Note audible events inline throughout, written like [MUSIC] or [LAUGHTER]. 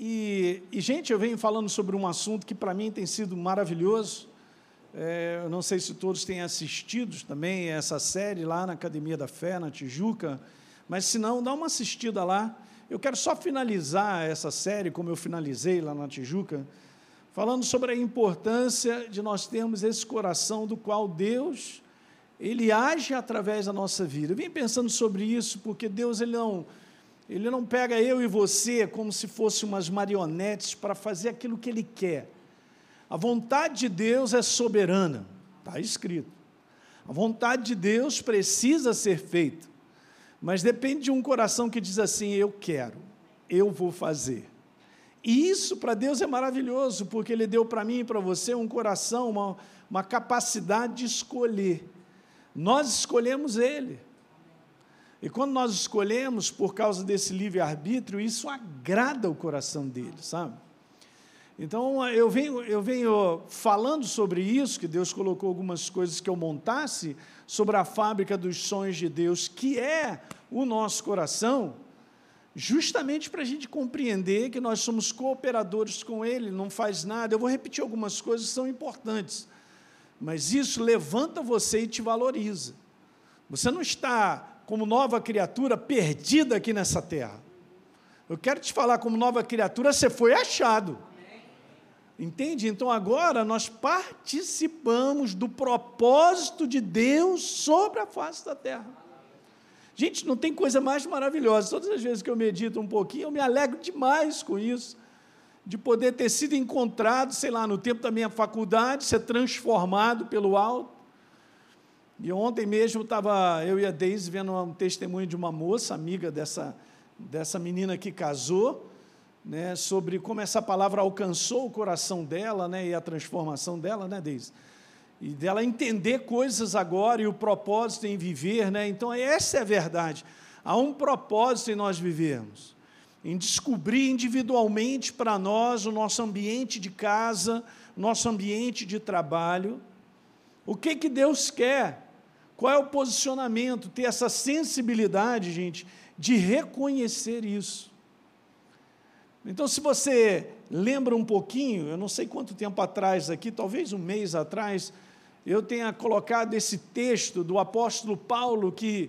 E, e, gente, eu venho falando sobre um assunto que para mim tem sido maravilhoso. É, eu não sei se todos têm assistido também essa série lá na Academia da Fé, na Tijuca, mas se não, dá uma assistida lá. Eu quero só finalizar essa série, como eu finalizei lá na Tijuca, falando sobre a importância de nós termos esse coração do qual Deus ele age através da nossa vida. Eu vim pensando sobre isso porque Deus ele não ele não pega eu e você como se fossem umas marionetes para fazer aquilo que ele quer. A vontade de Deus é soberana, está escrito. A vontade de Deus precisa ser feita, mas depende de um coração que diz assim: eu quero, eu vou fazer. E isso para Deus é maravilhoso, porque Ele deu para mim e para você um coração, uma, uma capacidade de escolher. Nós escolhemos Ele. E quando nós escolhemos por causa desse livre-arbítrio, isso agrada o coração dele, sabe? Então, eu venho, eu venho falando sobre isso, que Deus colocou algumas coisas que eu montasse sobre a fábrica dos sonhos de Deus, que é o nosso coração, justamente para a gente compreender que nós somos cooperadores com Ele, não faz nada. Eu vou repetir algumas coisas que são importantes, mas isso levanta você e te valoriza. Você não está como nova criatura perdida aqui nessa terra. Eu quero te falar, como nova criatura, você foi achado. Entende? Então agora nós participamos do propósito de Deus sobre a face da terra. Gente, não tem coisa mais maravilhosa. Todas as vezes que eu medito um pouquinho, eu me alegro demais com isso, de poder ter sido encontrado, sei lá, no tempo da minha faculdade, ser transformado pelo alto e ontem mesmo estava eu e a Deise vendo um testemunho de uma moça, amiga dessa, dessa menina que casou, né, sobre como essa palavra alcançou o coração dela né, e a transformação dela, né, Deise? E dela entender coisas agora e o propósito em viver, né? Então, essa é a verdade. Há um propósito em nós vivermos, em descobrir individualmente para nós o nosso ambiente de casa, nosso ambiente de trabalho, o que, que Deus quer qual é o posicionamento? Ter essa sensibilidade, gente, de reconhecer isso. Então, se você lembra um pouquinho, eu não sei quanto tempo atrás aqui, talvez um mês atrás, eu tenha colocado esse texto do apóstolo Paulo que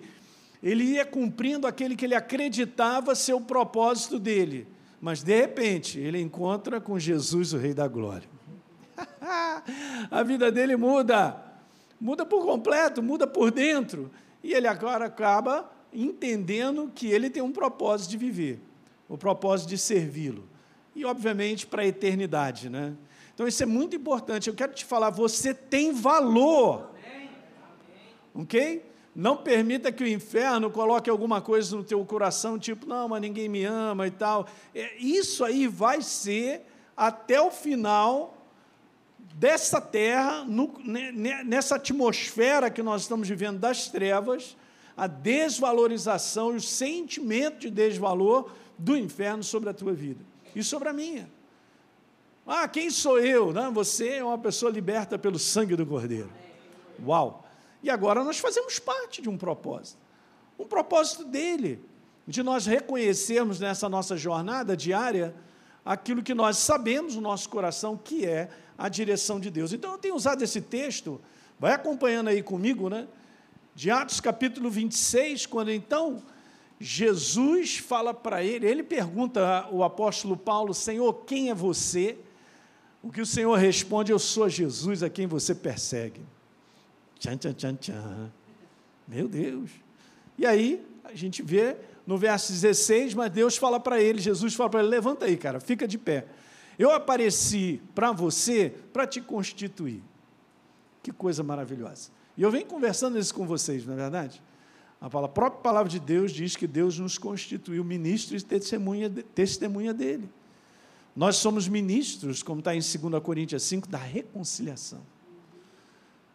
ele ia cumprindo aquele que ele acreditava ser o propósito dele, mas de repente ele encontra com Jesus, o Rei da Glória. [LAUGHS] A vida dele muda muda por completo, muda por dentro. E ele agora acaba entendendo que ele tem um propósito de viver, o propósito de servi-lo. E, obviamente, para a eternidade. Né? Então, isso é muito importante. Eu quero te falar, você tem valor. Ok? Não permita que o inferno coloque alguma coisa no teu coração, tipo, não, mas ninguém me ama e tal. É, isso aí vai ser, até o final, dessa terra, no, nessa atmosfera que nós estamos vivendo das trevas, a desvalorização e o sentimento de desvalor do inferno sobre a tua vida e sobre a minha. Ah, quem sou eu? Não, você é uma pessoa liberta pelo sangue do Cordeiro. Uau! E agora nós fazemos parte de um propósito. Um propósito dele, de nós reconhecermos nessa nossa jornada diária aquilo que nós sabemos no nosso coração que é a direção de Deus. Então eu tenho usado esse texto, vai acompanhando aí comigo, né? De Atos capítulo 26, quando então Jesus fala para ele, ele pergunta ao apóstolo Paulo: Senhor, quem é você? O que o Senhor responde: Eu sou Jesus a quem você persegue. Tchan, tchan, tchan, tchan. Meu Deus. E aí, a gente vê no verso 16, mas Deus fala para ele, Jesus fala para ele: Levanta aí, cara, fica de pé. Eu apareci para você para te constituir. Que coisa maravilhosa. E eu venho conversando isso com vocês, não é verdade? A própria palavra de Deus diz que Deus nos constituiu ministros e testemunha, testemunha dele. Nós somos ministros, como está em 2 Coríntios 5, da reconciliação.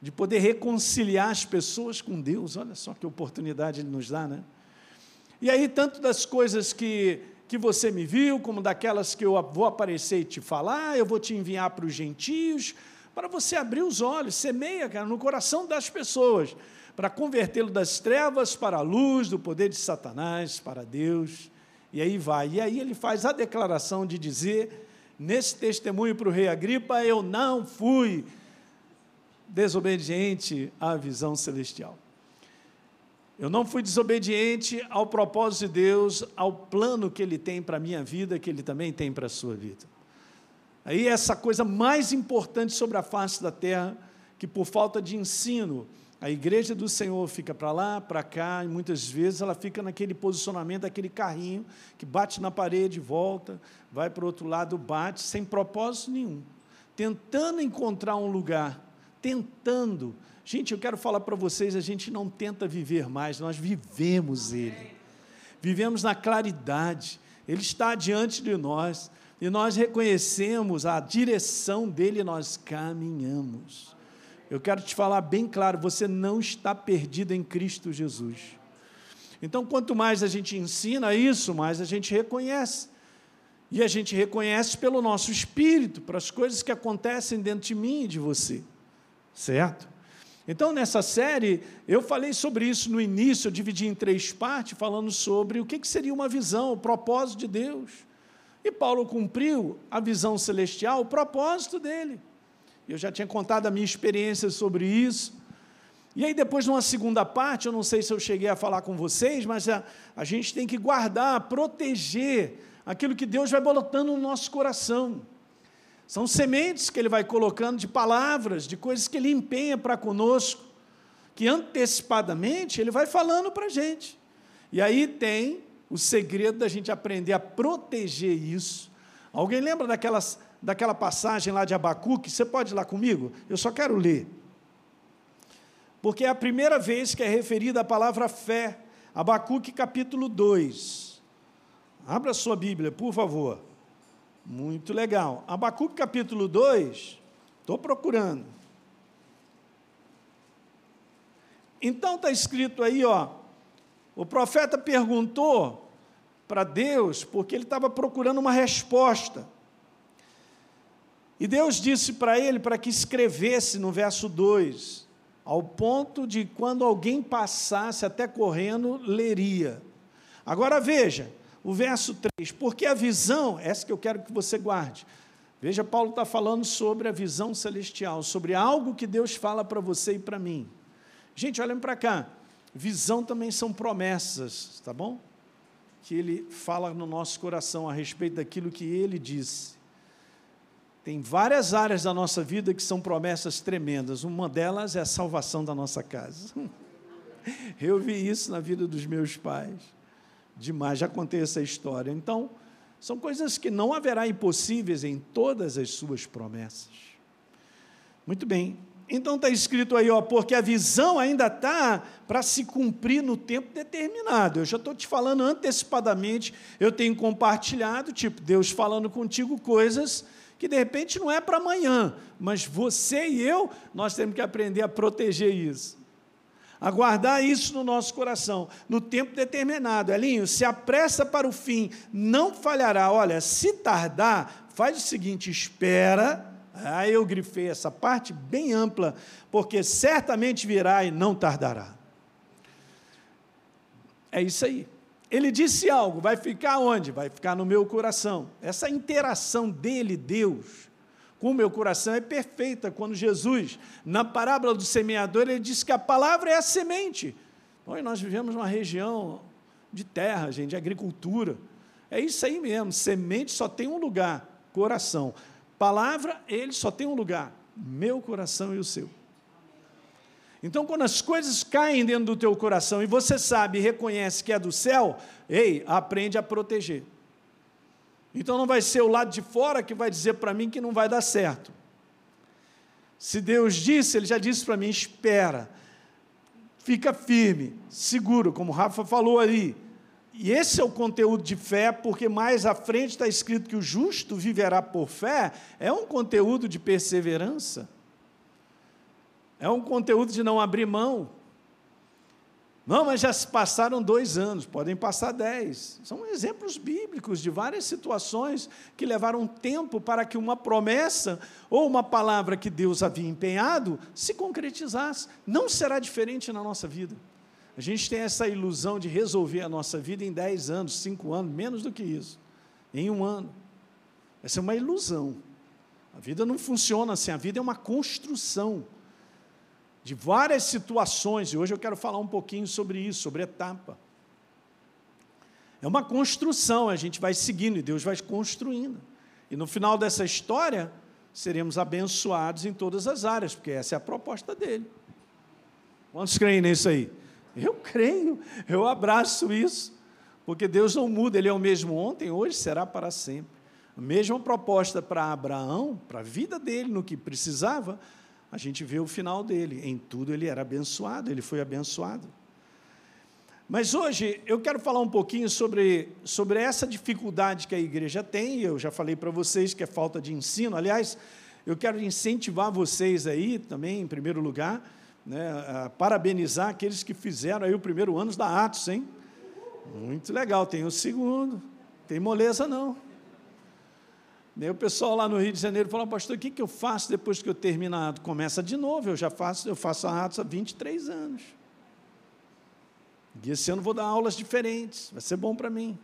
De poder reconciliar as pessoas com Deus. Olha só que oportunidade ele nos dá, né? E aí, tanto das coisas que que você me viu, como daquelas que eu vou aparecer e te falar, eu vou te enviar para os gentios, para você abrir os olhos, semeia, cara, no coração das pessoas, para convertê-lo das trevas para a luz, do poder de Satanás, para Deus, E aí vai. E aí ele faz a declaração de dizer, nesse testemunho para o rei Agripa, eu não fui desobediente à visão celestial. Eu não fui desobediente ao propósito de Deus, ao plano que Ele tem para a minha vida, que Ele também tem para a sua vida. Aí essa coisa mais importante sobre a face da terra, que por falta de ensino, a igreja do Senhor fica para lá, para cá, e muitas vezes ela fica naquele posicionamento, aquele carrinho que bate na parede, volta, vai para o outro lado, bate, sem propósito nenhum, tentando encontrar um lugar, tentando. Gente, eu quero falar para vocês, a gente não tenta viver mais, nós vivemos Ele. Vivemos na claridade, Ele está diante de nós, e nós reconhecemos a direção dele e nós caminhamos. Eu quero te falar bem claro: você não está perdido em Cristo Jesus. Então, quanto mais a gente ensina isso, mais a gente reconhece. E a gente reconhece pelo nosso espírito, para as coisas que acontecem dentro de mim e de você. Certo? Então, nessa série, eu falei sobre isso no início, eu dividi em três partes, falando sobre o que seria uma visão, o propósito de Deus. E Paulo cumpriu a visão celestial, o propósito dele. Eu já tinha contado a minha experiência sobre isso. E aí, depois, numa segunda parte, eu não sei se eu cheguei a falar com vocês, mas a, a gente tem que guardar, proteger aquilo que Deus vai botando no nosso coração. São sementes que Ele vai colocando de palavras, de coisas que Ele empenha para conosco, que antecipadamente Ele vai falando para a gente. E aí tem o segredo da gente aprender a proteger isso. Alguém lembra daquelas, daquela passagem lá de Abacuque? Você pode ir lá comigo? Eu só quero ler. Porque é a primeira vez que é referida a palavra fé. Abacuque capítulo 2. Abra sua Bíblia, por favor. Muito legal. Abacuque capítulo 2, estou procurando. Então está escrito aí, ó, o profeta perguntou para Deus porque ele estava procurando uma resposta. E Deus disse para ele para que escrevesse no verso 2, ao ponto de quando alguém passasse até correndo, leria. Agora veja, o verso 3, porque a visão, essa que eu quero que você guarde. Veja, Paulo está falando sobre a visão celestial, sobre algo que Deus fala para você e para mim. Gente, olhem para cá. Visão também são promessas, tá bom? Que ele fala no nosso coração a respeito daquilo que ele disse. Tem várias áreas da nossa vida que são promessas tremendas. Uma delas é a salvação da nossa casa. [LAUGHS] Eu vi isso na vida dos meus pais. Demais, já contei essa história. Então, são coisas que não haverá impossíveis em todas as suas promessas. Muito bem, então está escrito aí, ó, porque a visão ainda está para se cumprir no tempo determinado. Eu já estou te falando antecipadamente, eu tenho compartilhado, tipo, Deus falando contigo coisas que de repente não é para amanhã, mas você e eu, nós temos que aprender a proteger isso. A guardar isso no nosso coração, no tempo determinado. Elinho, se apressa para o fim, não falhará. Olha, se tardar, faz o seguinte: espera Aí eu grifei essa parte bem ampla, porque certamente virá e não tardará. É isso aí. Ele disse algo, vai ficar onde? Vai ficar no meu coração. Essa interação dele, Deus, o meu coração é perfeita. Quando Jesus, na parábola do semeador, ele disse que a palavra é a semente. Bom, nós vivemos numa região de terra, gente, de agricultura. É isso aí mesmo, semente só tem um lugar, coração. Palavra, ele só tem um lugar: meu coração e o seu. Então, quando as coisas caem dentro do teu coração e você sabe e reconhece que é do céu, ei, aprende a proteger. Então não vai ser o lado de fora que vai dizer para mim que não vai dar certo. Se Deus disse, Ele já disse para mim: espera, fica firme, seguro, como o Rafa falou ali. E esse é o conteúdo de fé, porque mais à frente está escrito que o justo viverá por fé, é um conteúdo de perseverança, é um conteúdo de não abrir mão. Não, mas já se passaram dois anos, podem passar dez. São exemplos bíblicos de várias situações que levaram tempo para que uma promessa ou uma palavra que Deus havia empenhado se concretizasse. Não será diferente na nossa vida. A gente tem essa ilusão de resolver a nossa vida em 10 anos, 5 anos, menos do que isso, em um ano. Essa é uma ilusão. A vida não funciona assim, a vida é uma construção de várias situações, e hoje eu quero falar um pouquinho sobre isso, sobre etapa. É uma construção, a gente vai seguindo e Deus vai construindo. E no final dessa história, seremos abençoados em todas as áreas, porque essa é a proposta dele. Quantos creem nisso aí? Eu creio, eu abraço isso, porque Deus não muda, Ele é o mesmo ontem, hoje, será para sempre. A mesma proposta para Abraão, para a vida dele, no que precisava, a gente vê o final dele. Em tudo ele era abençoado, ele foi abençoado. Mas hoje eu quero falar um pouquinho sobre, sobre essa dificuldade que a igreja tem. Eu já falei para vocês que é falta de ensino. Aliás, eu quero incentivar vocês aí também, em primeiro lugar, né, a parabenizar aqueles que fizeram aí o primeiro ano da Atos, hein? Muito legal. Tem o segundo, tem moleza não. Daí o pessoal lá no Rio de Janeiro falou, pastor, o que, que eu faço depois que eu terminar? Começa de novo, eu já faço, eu faço a Atos há 23 anos. E esse ano vou dar aulas diferentes, vai ser bom para mim.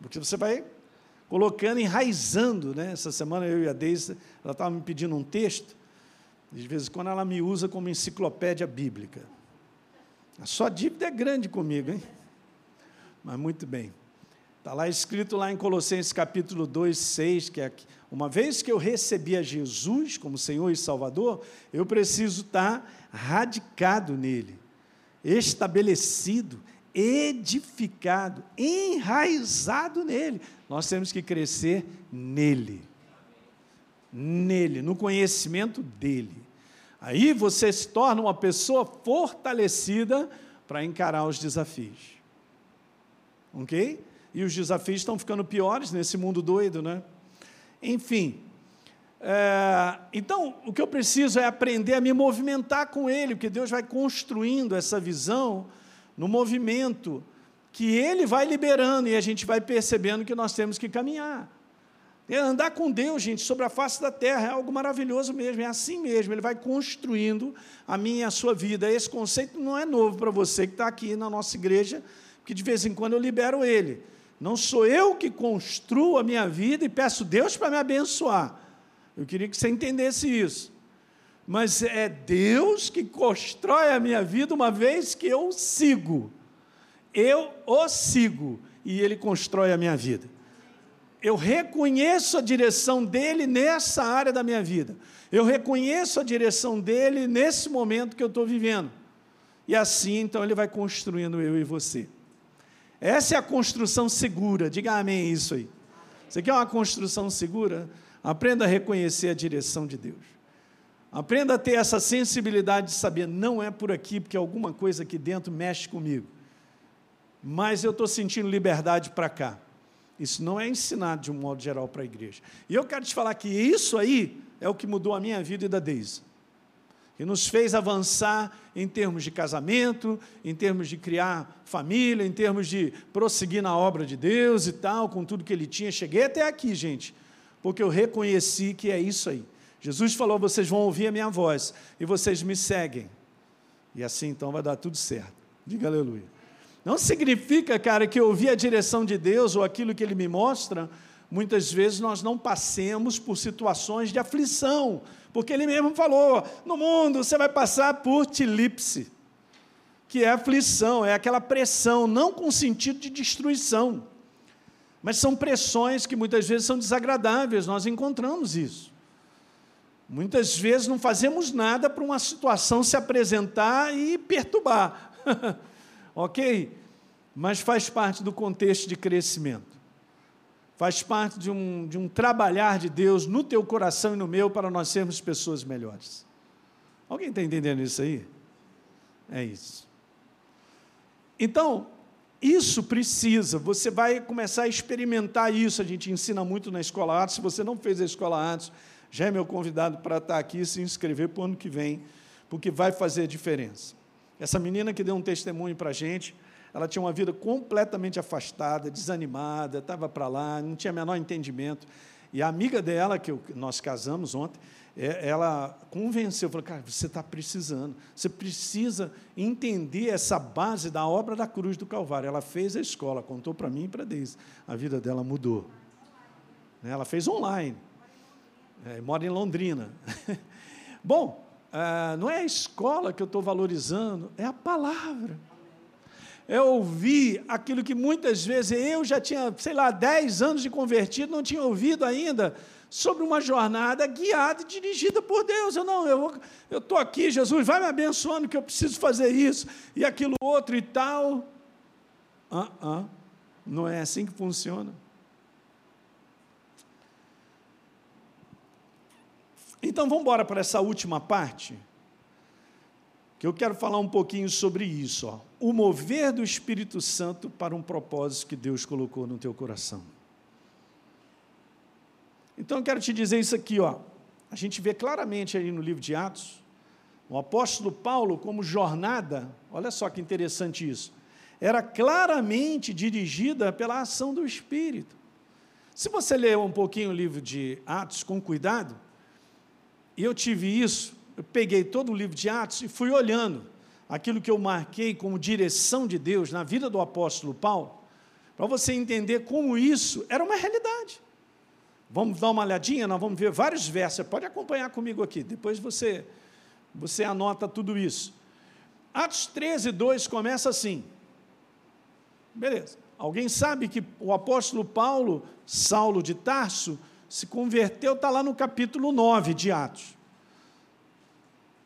Porque você vai colocando, enraizando, né? Essa semana eu e a Deise, ela estava me pedindo um texto, de vez em quando ela me usa como enciclopédia bíblica. A sua dívida é grande comigo, hein? Mas muito bem. Está lá escrito lá em Colossenses capítulo 2, 6, que é uma vez que eu recebi a Jesus como Senhor e Salvador, eu preciso estar radicado nele estabelecido, edificado, enraizado nele. Nós temos que crescer nele. Nele, no conhecimento dele. Aí você se torna uma pessoa fortalecida para encarar os desafios. Ok? E os desafios estão ficando piores nesse mundo doido, né? Enfim, é, então, o que eu preciso é aprender a me movimentar com Ele, porque Deus vai construindo essa visão no movimento que Ele vai liberando e a gente vai percebendo que nós temos que caminhar. É andar com Deus, gente, sobre a face da terra é algo maravilhoso mesmo, é assim mesmo, Ele vai construindo a minha e a sua vida. Esse conceito não é novo para você que está aqui na nossa igreja, porque de vez em quando eu libero ele. Não sou eu que construo a minha vida e peço Deus para me abençoar. Eu queria que você entendesse isso. Mas é Deus que constrói a minha vida uma vez que eu sigo. Eu o sigo e ele constrói a minha vida. Eu reconheço a direção dele nessa área da minha vida. Eu reconheço a direção dele nesse momento que eu estou vivendo. E assim, então, ele vai construindo eu e você. Essa é a construção segura. Diga amém isso aí. Você quer uma construção segura? Aprenda a reconhecer a direção de Deus. Aprenda a ter essa sensibilidade de saber, não é por aqui, porque alguma coisa aqui dentro mexe comigo. Mas eu estou sentindo liberdade para cá. Isso não é ensinado de um modo geral para a igreja. E eu quero te falar que isso aí é o que mudou a minha vida e da Deise. Que nos fez avançar em termos de casamento, em termos de criar família, em termos de prosseguir na obra de Deus e tal, com tudo que ele tinha. Cheguei até aqui, gente porque eu reconheci que é isso aí. Jesus falou: vocês vão ouvir a minha voz e vocês me seguem. E assim então vai dar tudo certo. Diga aleluia. Não significa, cara, que eu ouvir a direção de Deus ou aquilo que Ele me mostra, muitas vezes nós não passemos por situações de aflição, porque Ele mesmo falou: no mundo você vai passar por tilipse, que é aflição, é aquela pressão, não com sentido de destruição. Mas são pressões que muitas vezes são desagradáveis, nós encontramos isso. Muitas vezes não fazemos nada para uma situação se apresentar e perturbar. [LAUGHS] ok? Mas faz parte do contexto de crescimento. Faz parte de um, de um trabalhar de Deus no teu coração e no meu para nós sermos pessoas melhores. Alguém está entendendo isso aí? É isso. Então, isso precisa, você vai começar a experimentar isso. A gente ensina muito na Escola Atos. Se você não fez a Escola Atos, já é meu convidado para estar aqui e se inscrever para o ano que vem, porque vai fazer a diferença. Essa menina que deu um testemunho para a gente, ela tinha uma vida completamente afastada, desanimada, estava para lá, não tinha menor entendimento. E a amiga dela, que nós casamos ontem, é, ela convenceu, falou, cara, você está precisando, você precisa entender essa base da obra da cruz do Calvário. Ela fez a escola, contou para mim e para Deise. A vida dela mudou. Né, ela fez online. É, mora em Londrina. [LAUGHS] Bom, ah, não é a escola que eu estou valorizando, é a palavra. É ouvir aquilo que muitas vezes eu já tinha, sei lá, 10 anos de convertido, não tinha ouvido ainda sobre uma jornada guiada e dirigida por Deus. Eu não, eu estou aqui, Jesus, vai me abençoando que eu preciso fazer isso e aquilo outro e tal. Uh -uh, não é assim que funciona. Então vamos embora para essa última parte, que eu quero falar um pouquinho sobre isso. Ó. O mover do Espírito Santo para um propósito que Deus colocou no teu coração. Então eu quero te dizer isso aqui, ó. A gente vê claramente aí no livro de Atos, o apóstolo Paulo, como jornada, olha só que interessante isso, era claramente dirigida pela ação do Espírito. Se você ler um pouquinho o livro de Atos com cuidado, e eu tive isso, eu peguei todo o livro de Atos e fui olhando aquilo que eu marquei como direção de Deus na vida do apóstolo Paulo, para você entender como isso era uma realidade. Vamos dar uma olhadinha, nós vamos ver vários versos. Você pode acompanhar comigo aqui, depois você, você anota tudo isso. Atos 13, 2 começa assim. Beleza. Alguém sabe que o apóstolo Paulo, Saulo de Tarso, se converteu, está lá no capítulo 9 de Atos.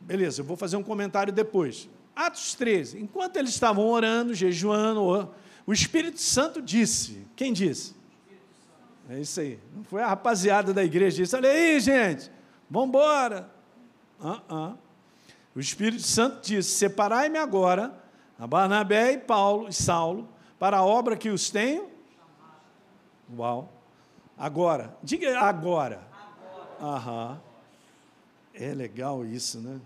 Beleza, eu vou fazer um comentário depois. Atos 13. Enquanto eles estavam orando, jejuando, o Espírito Santo disse: Quem disse? É isso aí. Não foi a rapaziada da igreja disse: olha aí, gente, vamos embora. Uh -uh. O Espírito Santo disse: Separai-me agora, a Barnabé e Paulo e Saulo, para a obra que os tenho. Uau. Agora, diga agora. agora. Aham. É legal isso, né?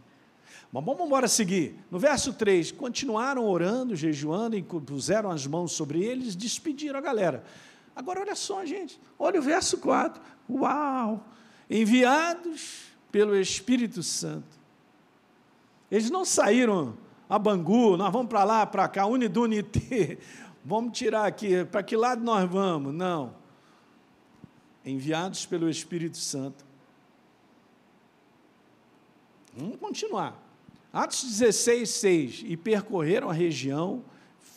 Mas vamos embora seguir. No verso 3, continuaram orando, jejuando, e puseram as mãos sobre eles, despediram a galera. Agora, olha só, gente, olha o verso 4. Uau! Enviados pelo Espírito Santo. Eles não saíram a Bangu, nós vamos para lá, para cá, Unidunité, [LAUGHS] vamos tirar aqui, para que lado nós vamos? Não. Enviados pelo Espírito Santo. Vamos continuar. Atos 16, 6. E percorreram a região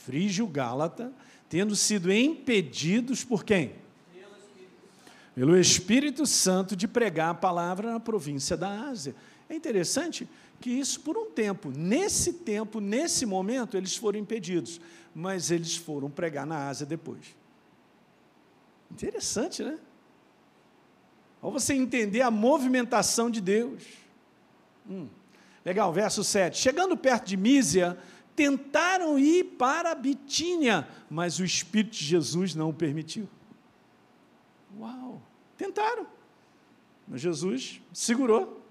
frígio-gálata, tendo sido impedidos por quem? Pelo Espírito Santo de pregar a palavra na província da Ásia. É interessante que isso por um tempo, nesse tempo, nesse momento, eles foram impedidos, mas eles foram pregar na Ásia depois. Interessante, né? Ao você entender a movimentação de Deus. Hum. Legal, verso 7. Chegando perto de Mísia, tentaram ir para Bitínia, mas o Espírito de Jesus não o permitiu. Uau! Tentaram, mas Jesus segurou.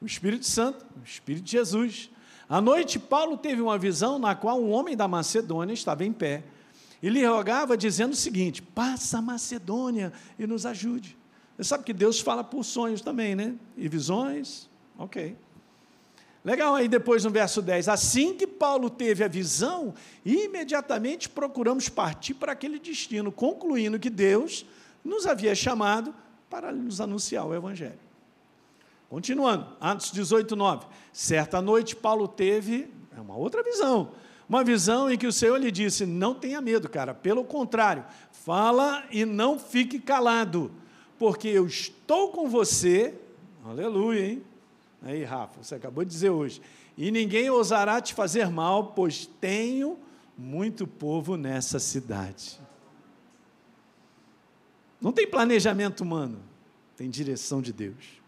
O Espírito Santo, o Espírito de Jesus. À noite, Paulo teve uma visão na qual um homem da Macedônia estava em pé e lhe rogava, dizendo o seguinte: Passa a Macedônia e nos ajude. Você sabe que Deus fala por sonhos também, né? E visões, ok. Legal, aí depois no verso 10, assim que Paulo teve a visão, imediatamente procuramos partir para aquele destino, concluindo que Deus nos havia chamado para nos anunciar o Evangelho. Continuando, Atos 18, 9. Certa noite, Paulo teve é uma outra visão, uma visão em que o Senhor lhe disse: Não tenha medo, cara, pelo contrário, fala e não fique calado, porque eu estou com você, aleluia, hein? Aí, Rafa, você acabou de dizer hoje. E ninguém ousará te fazer mal, pois tenho muito povo nessa cidade. Não tem planejamento humano, tem direção de Deus.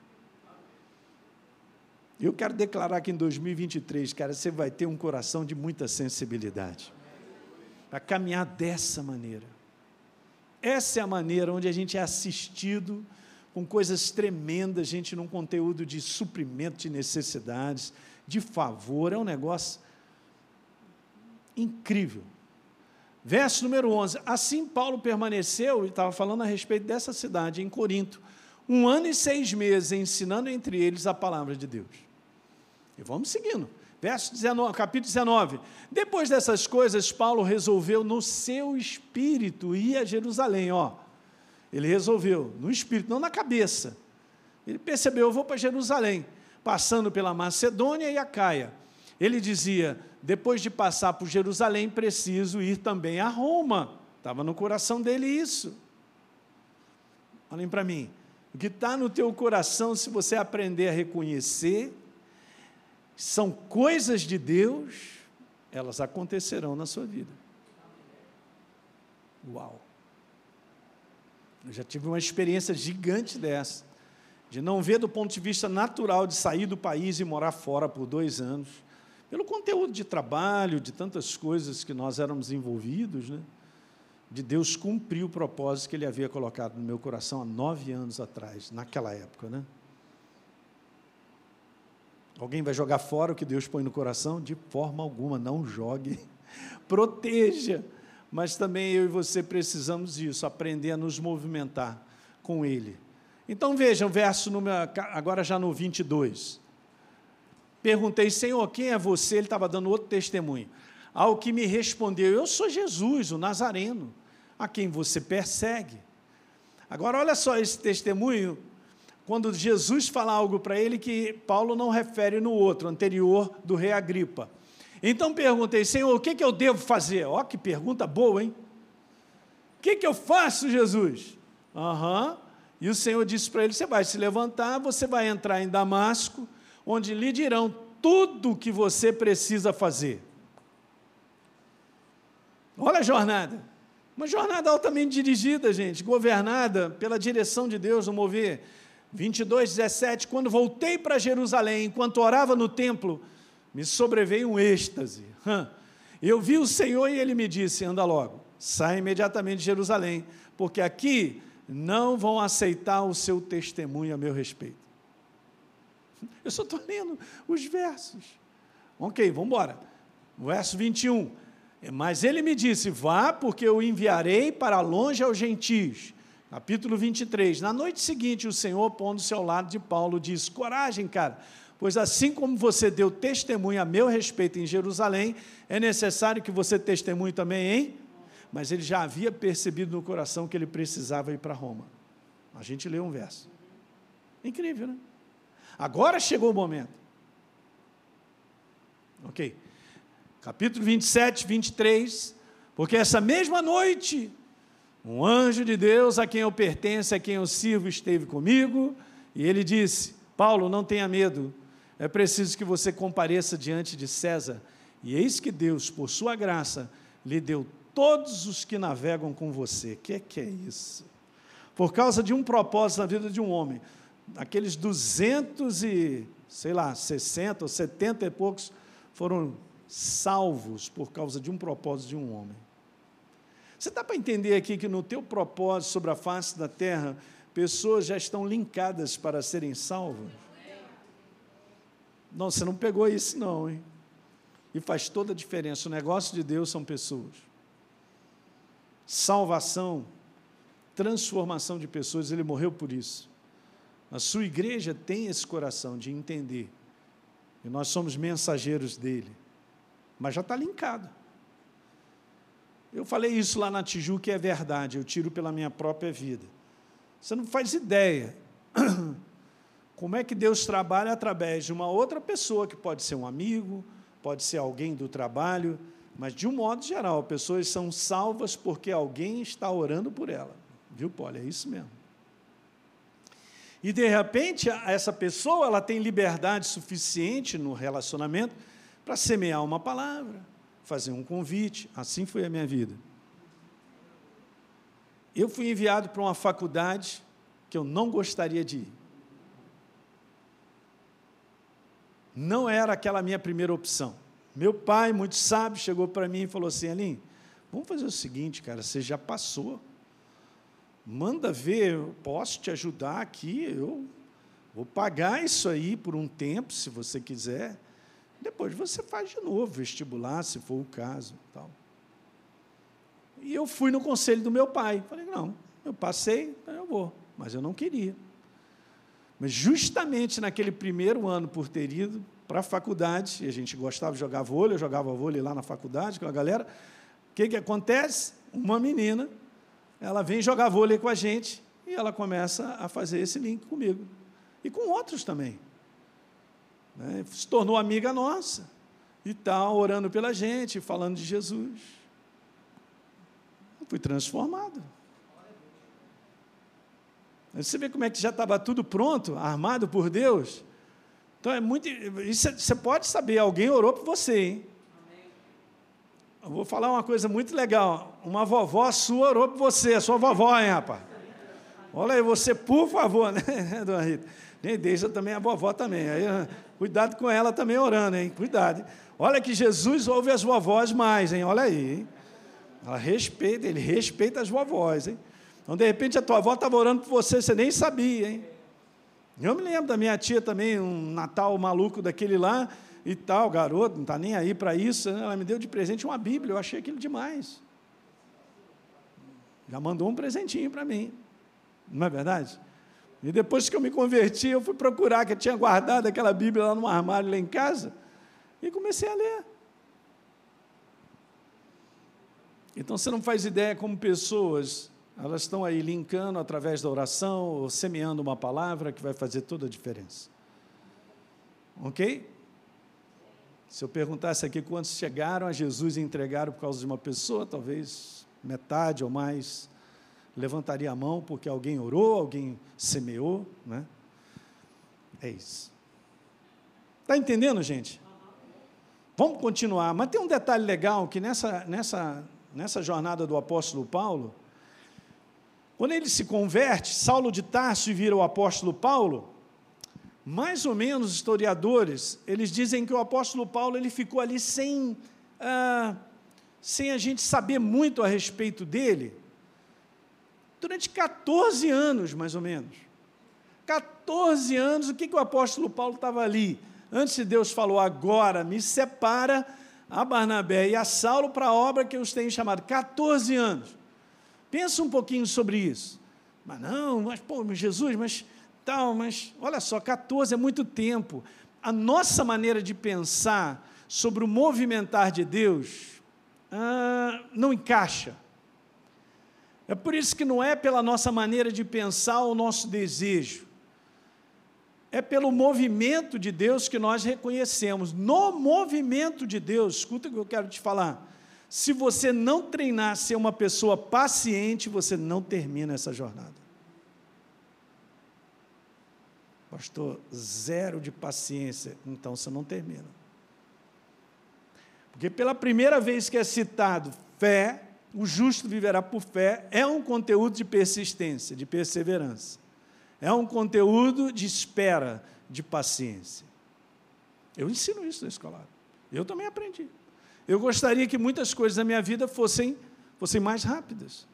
Eu quero declarar que em 2023, cara, você vai ter um coração de muita sensibilidade. Para caminhar dessa maneira. Essa é a maneira onde a gente é assistido com coisas tremendas, gente, num conteúdo de suprimento de necessidades, de favor, é um negócio incrível. Verso número 11. Assim Paulo permaneceu, e estava falando a respeito dessa cidade, em Corinto, um ano e seis meses, ensinando entre eles a palavra de Deus. E vamos seguindo. Verso 19, capítulo 19. Depois dessas coisas, Paulo resolveu no seu espírito ir a Jerusalém. Ó, ele resolveu, no espírito, não na cabeça. Ele percebeu, eu vou para Jerusalém, passando pela Macedônia e a Caia. Ele dizia, depois de passar por Jerusalém, preciso ir também a Roma. Estava no coração dele isso. Olhem para mim. O que está no teu coração, se você aprender a reconhecer, são coisas de Deus, elas acontecerão na sua vida. Uau! Eu já tive uma experiência gigante dessa, de não ver do ponto de vista natural de sair do país e morar fora por dois anos, pelo conteúdo de trabalho, de tantas coisas que nós éramos envolvidos, né? de Deus cumprir o propósito que Ele havia colocado no meu coração há nove anos atrás, naquela época, né? Alguém vai jogar fora o que Deus põe no coração? De forma alguma, não jogue. [LAUGHS] Proteja. Mas também eu e você precisamos disso, aprender a nos movimentar com Ele. Então vejam, verso número, agora já no 22. Perguntei, Senhor, quem é você? Ele estava dando outro testemunho. Ao que me respondeu, eu sou Jesus, o Nazareno, a quem você persegue. Agora, olha só esse testemunho quando Jesus fala algo para ele que Paulo não refere no outro, anterior do rei Agripa. Então perguntei, Senhor, o que, que eu devo fazer? Ó, que pergunta boa, hein? O que, que eu faço, Jesus? Aham. Uhum. E o Senhor disse para ele: Você vai se levantar, você vai entrar em Damasco, onde lhe dirão tudo o que você precisa fazer. Olha a jornada. Uma jornada altamente dirigida, gente, governada pela direção de Deus no mover 22, 17, quando voltei para Jerusalém, enquanto orava no templo, me sobreveio um êxtase. Eu vi o Senhor e ele me disse: anda logo, sai imediatamente de Jerusalém, porque aqui não vão aceitar o seu testemunho a meu respeito. [LAUGHS] Eu só estou lendo os versos. Ok, vamos embora. Verso 21. Mas ele me disse: Vá, porque eu enviarei para longe aos gentios Capítulo 23. Na noite seguinte, o Senhor, pondo-se ao lado de Paulo, diz: Coragem, cara, pois assim como você deu testemunho a meu respeito em Jerusalém, é necessário que você testemunhe também em. Mas ele já havia percebido no coração que ele precisava ir para Roma. A gente lê um verso. Incrível, né? Agora chegou o momento. Ok. Capítulo 27, 23. Porque essa mesma noite um anjo de Deus a quem eu pertenço, a quem eu sirvo, esteve comigo, e ele disse: Paulo, não tenha medo, é preciso que você compareça diante de César. E eis que Deus, por sua graça, lhe deu todos os que navegam com você. O que, que é isso? Por causa de um propósito na vida de um homem, aqueles 200 e, sei lá, 60 ou 70 e poucos foram salvos por causa de um propósito de um homem. Você dá para entender aqui que no teu propósito sobre a face da terra, pessoas já estão linkadas para serem salvas? Não, você não pegou isso não, hein? E faz toda a diferença. O negócio de Deus são pessoas. Salvação, transformação de pessoas, ele morreu por isso. A sua igreja tem esse coração de entender. E nós somos mensageiros dele. Mas já está linkado. Eu falei isso lá na Tijuca é verdade, eu tiro pela minha própria vida. Você não faz ideia [CLEARS THROAT] como é que Deus trabalha através de uma outra pessoa, que pode ser um amigo, pode ser alguém do trabalho, mas de um modo geral, pessoas são salvas porque alguém está orando por ela. Viu, Paulo? É isso mesmo. E de repente, essa pessoa ela tem liberdade suficiente no relacionamento para semear uma palavra, fazer um convite. Assim foi a minha vida. Eu fui enviado para uma faculdade que eu não gostaria de ir. Não era aquela minha primeira opção. Meu pai, muito sábio, chegou para mim e falou assim: Aline, vamos fazer o seguinte, cara, você já passou. Manda ver, eu posso te ajudar aqui, eu vou pagar isso aí por um tempo, se você quiser. Depois você faz de novo vestibular, se for o caso. Tal. E eu fui no conselho do meu pai. Falei, não, eu passei, então eu vou. Mas eu não queria. Mas justamente naquele primeiro ano, por ter ido para a faculdade, e a gente gostava de jogar vôlei, eu jogava vôlei lá na faculdade com a galera, o que, que acontece? Uma menina, ela vem jogar vôlei com a gente e ela começa a fazer esse link comigo. E com outros também. Né? Se tornou amiga nossa e tal, orando pela gente, falando de Jesus. Eu fui transformado. Você vê como é que já estava tudo pronto, armado por Deus? Então é muito. Isso, é, você pode saber, alguém orou por você, hein? Eu vou falar uma coisa muito legal. Uma vovó sua orou por você, a sua vovó, hein, rapaz? Olha aí, você, por favor, [LAUGHS] né, dona Rita? Nem deixa também a vovó também. Aí, cuidado com ela também orando, hein? Cuidado. Olha que Jesus ouve as vovós mais, hein? Olha aí, hein? Ela respeita, ele respeita as vovós, hein? Então, de repente, a tua avó estava orando por você, você nem sabia, hein? Eu me lembro da minha tia também, um Natal maluco daquele lá e tal, garoto, não está nem aí para isso. Né? Ela me deu de presente uma Bíblia, eu achei aquilo demais. Já mandou um presentinho para mim, não é verdade? E depois que eu me converti, eu fui procurar, que eu tinha guardado aquela Bíblia lá no armário lá em casa, e comecei a ler. Então você não faz ideia como pessoas elas estão aí linkando através da oração, ou semeando uma palavra que vai fazer toda a diferença. Ok? Se eu perguntasse aqui quantos chegaram a Jesus e entregaram por causa de uma pessoa, talvez metade ou mais levantaria a mão porque alguém orou, alguém semeou, né? É isso. Está entendendo, gente? Vamos continuar, mas tem um detalhe legal que nessa, nessa, nessa jornada do apóstolo Paulo, quando ele se converte, Saulo de Tarso vira o apóstolo Paulo, mais ou menos historiadores, eles dizem que o apóstolo Paulo ele ficou ali sem, ah, sem a gente saber muito a respeito dele, durante 14 anos, mais ou menos. 14 anos, o que, que o apóstolo Paulo estava ali? Antes de Deus falou, agora me separa a Barnabé e a Saulo para a obra que eu os tenho chamado. 14 anos. Pensa um pouquinho sobre isso. Mas não, mas pô, Jesus, mas tal, mas olha só, 14 é muito tempo. A nossa maneira de pensar sobre o movimentar de Deus ah, não encaixa. É por isso que não é pela nossa maneira de pensar o nosso desejo. É pelo movimento de Deus que nós reconhecemos. No movimento de Deus, escuta o que eu quero te falar. Se você não treinar a ser uma pessoa paciente, você não termina essa jornada. Pastor, zero de paciência, então você não termina. Porque pela primeira vez que é citado fé, o justo viverá por fé, é um conteúdo de persistência, de perseverança. É um conteúdo de espera, de paciência. Eu ensino isso na escola. Eu também aprendi. Eu gostaria que muitas coisas da minha vida fossem, fossem mais rápidas.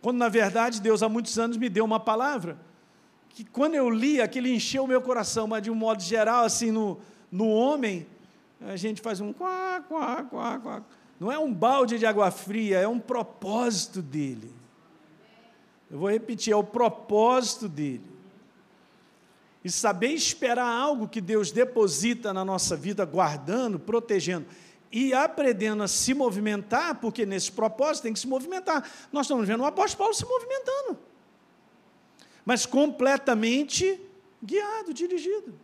Quando, na verdade, Deus há muitos anos me deu uma palavra, que quando eu li, aquele encheu o meu coração, mas de um modo geral, assim, no, no homem, a gente faz um quá, quá, quá, quá. Não é um balde de água fria, é um propósito dele. Eu vou repetir, é o propósito dele e saber esperar algo que Deus deposita na nossa vida, guardando, protegendo e aprendendo a se movimentar, porque nesse propósito tem que se movimentar. Nós estamos vendo o apóstolo Paulo se movimentando, mas completamente guiado, dirigido.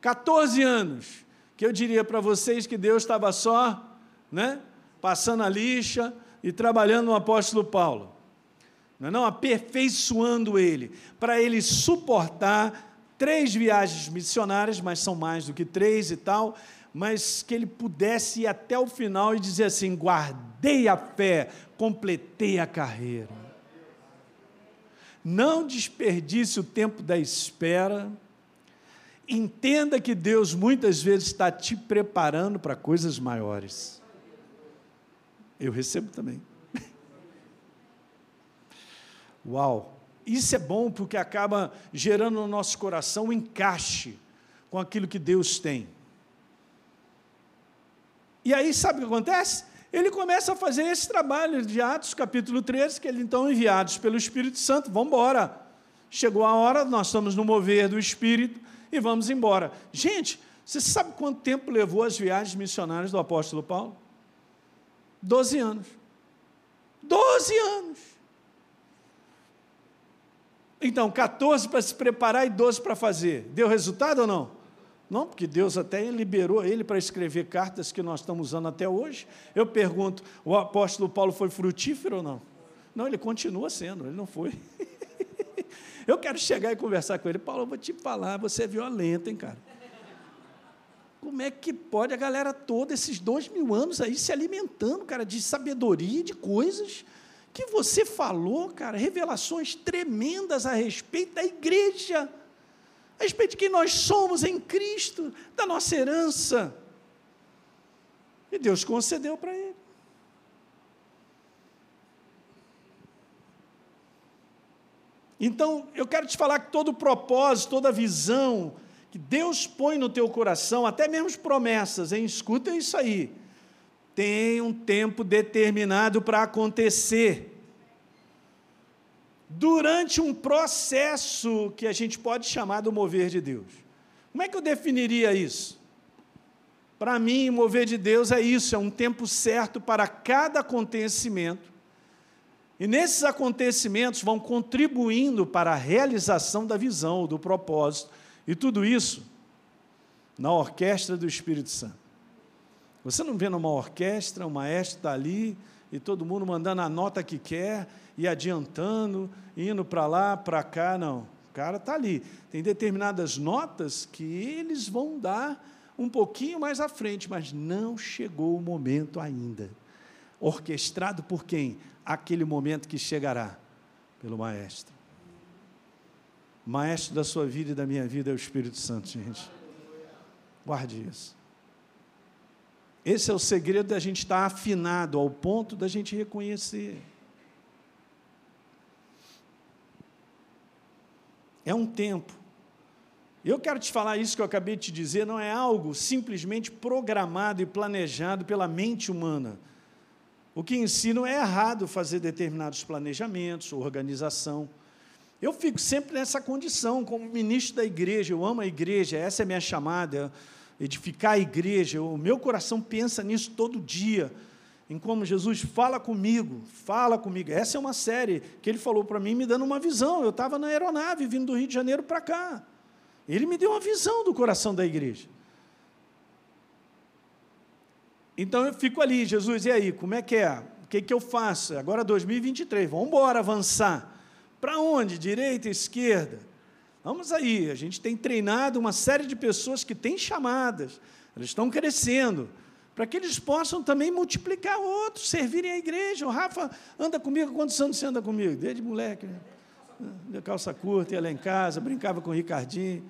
14 anos, que eu diria para vocês que Deus estava só, né, passando a lixa e trabalhando no apóstolo Paulo não, é não aperfeiçoando ele, para ele suportar três viagens missionárias, mas são mais do que três e tal, mas que ele pudesse ir até o final e dizer assim: guardei a fé, completei a carreira. Não desperdice o tempo da espera. Entenda que Deus muitas vezes está te preparando para coisas maiores. Eu recebo também. Uau! Isso é bom porque acaba gerando no nosso coração um encaixe com aquilo que Deus tem. E aí, sabe o que acontece? ele começa a fazer esse trabalho de Atos, capítulo 13, que eles então enviados pelo Espírito Santo, vamos embora. Chegou a hora, nós estamos no mover do Espírito e vamos embora. Gente, você sabe quanto tempo levou as viagens missionárias do apóstolo Paulo? Doze anos. Doze anos. Então, 14 para se preparar e 12 para fazer. Deu resultado ou não? Não, porque Deus até liberou ele para escrever cartas que nós estamos usando até hoje. Eu pergunto, o apóstolo Paulo foi frutífero ou não? Não, ele continua sendo, ele não foi. [LAUGHS] eu quero chegar e conversar com ele. Paulo, eu vou te falar, você é violento, hein, cara? Como é que pode a galera toda, esses dois mil anos aí, se alimentando, cara, de sabedoria, de coisas que você falou, cara, revelações tremendas a respeito da igreja a respeito de quem nós somos em Cristo, da nossa herança. E Deus concedeu para ele. Então, eu quero te falar que todo propósito, toda visão que Deus põe no teu coração, até mesmo promessas, hein? escuta isso aí, tem um tempo determinado para acontecer durante um processo que a gente pode chamar do mover de Deus. Como é que eu definiria isso? Para mim, mover de Deus é isso, é um tempo certo para cada acontecimento. E nesses acontecimentos vão contribuindo para a realização da visão, do propósito, e tudo isso na orquestra do Espírito Santo. Você não vê numa orquestra, o maestro está ali e todo mundo mandando a nota que quer e adiantando, indo para lá, para cá, não. O cara está ali. Tem determinadas notas que eles vão dar um pouquinho mais à frente, mas não chegou o momento ainda. Orquestrado por quem? Aquele momento que chegará pelo Maestro. Maestro da sua vida e da minha vida é o Espírito Santo, gente. Guarde isso. Esse é o segredo da gente estar afinado ao ponto da gente reconhecer. É um tempo. Eu quero te falar isso que eu acabei de te dizer, não é algo simplesmente programado e planejado pela mente humana. O que ensino é errado fazer determinados planejamentos, organização. Eu fico sempre nessa condição, como ministro da igreja, eu amo a igreja, essa é a minha chamada, edificar a igreja. O meu coração pensa nisso todo dia em como Jesus fala comigo, fala comigo. Essa é uma série que ele falou para mim, me dando uma visão. Eu estava na aeronave vindo do Rio de Janeiro para cá. Ele me deu uma visão do coração da igreja. Então eu fico ali, Jesus, e aí, como é que é? O que, que eu faço? Agora 2023, vamos embora avançar. Para onde? Direita, esquerda? Vamos aí, a gente tem treinado uma série de pessoas que têm chamadas, elas estão crescendo para que eles possam também multiplicar outros, servirem a igreja. O Rafa anda comigo, quantos anos você anda comigo? Desde moleque, né? de calça curta, ia lá em casa, brincava com o Ricardinho.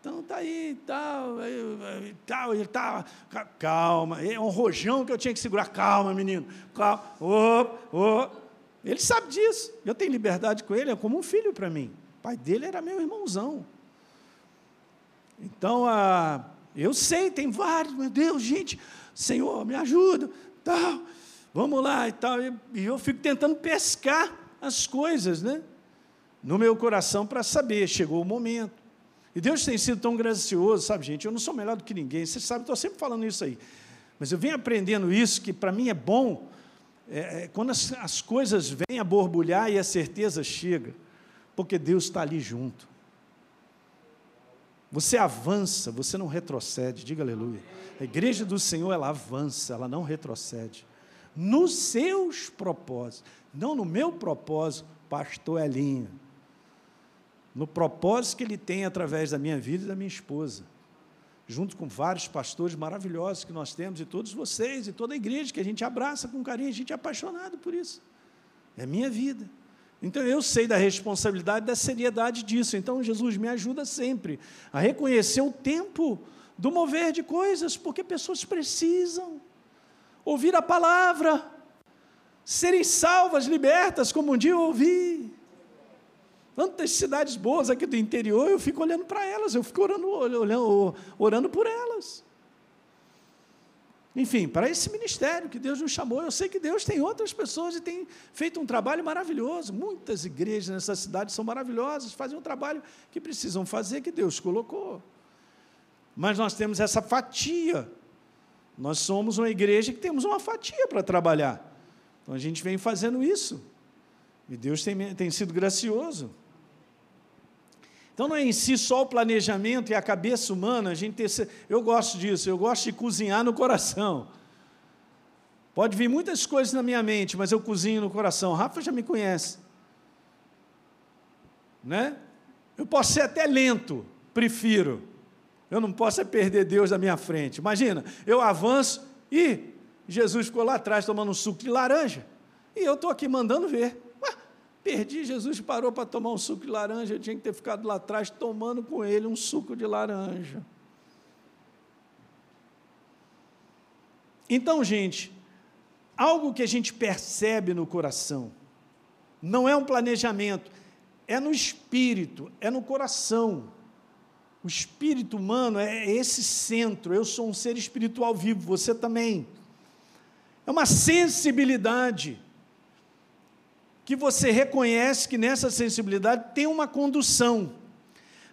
Então tá aí, tal, tal, ele tá, calma, é um rojão que eu tinha que segurar, calma, menino, calma, oh, oh. Ele sabe disso, eu tenho liberdade com ele, é como um filho para mim. Pai dele era meu irmãozão. Então, ah, eu sei, tem vários, meu Deus, gente, Senhor, me ajuda, tal, vamos lá e tal. E eu fico tentando pescar as coisas, né? No meu coração para saber, chegou o momento. E Deus tem sido tão gracioso, sabe, gente? Eu não sou melhor do que ninguém, você sabe, estou sempre falando isso aí. Mas eu venho aprendendo isso, que para mim é bom, é, é, quando as, as coisas vêm a borbulhar e a certeza chega, porque Deus está ali junto. Você avança, você não retrocede, diga aleluia. A igreja do Senhor, ela avança, ela não retrocede. Nos seus propósitos, não no meu propósito, pastor Elinho. No propósito que ele tem através da minha vida e da minha esposa. Junto com vários pastores maravilhosos que nós temos, e todos vocês, e toda a igreja que a gente abraça com carinho, a gente é apaixonado por isso. É minha vida. Então eu sei da responsabilidade, da seriedade disso. Então Jesus me ajuda sempre a reconhecer o tempo do mover de coisas, porque pessoas precisam ouvir a palavra, serem salvas, libertas, como um dia eu ouvi. Tantas cidades boas aqui do interior, eu fico olhando para elas, eu fico orando, olhando, orando por elas. Enfim, para esse ministério que Deus nos chamou. Eu sei que Deus tem outras pessoas e tem feito um trabalho maravilhoso. Muitas igrejas nessa cidade são maravilhosas, fazem um trabalho que precisam fazer, que Deus colocou. Mas nós temos essa fatia. Nós somos uma igreja que temos uma fatia para trabalhar. Então a gente vem fazendo isso. E Deus tem, tem sido gracioso. Então não é em si só o planejamento e a cabeça humana, a gente ter, eu gosto disso, eu gosto de cozinhar no coração. Pode vir muitas coisas na minha mente, mas eu cozinho no coração. Rafa já me conhece. Né? Eu posso ser até lento, prefiro. Eu não posso é perder Deus da minha frente. Imagina, eu avanço e Jesus ficou lá atrás tomando um suco de laranja. E eu estou aqui mandando ver. Perdi, Jesus parou para tomar um suco de laranja, eu tinha que ter ficado lá atrás tomando com ele um suco de laranja. Então, gente, algo que a gente percebe no coração, não é um planejamento, é no espírito, é no coração. O espírito humano é esse centro. Eu sou um ser espiritual vivo, você também. É uma sensibilidade que você reconhece que nessa sensibilidade tem uma condução,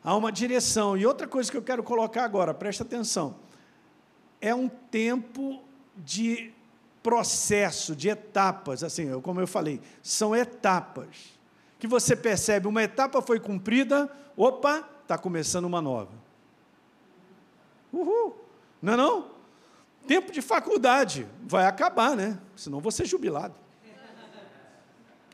há uma direção. E outra coisa que eu quero colocar agora, presta atenção, é um tempo de processo, de etapas, assim, como eu falei, são etapas. Que você percebe, uma etapa foi cumprida, opa, está começando uma nova. Uhul! Não é não? Tempo de faculdade, vai acabar, né? Senão vou ser jubilado.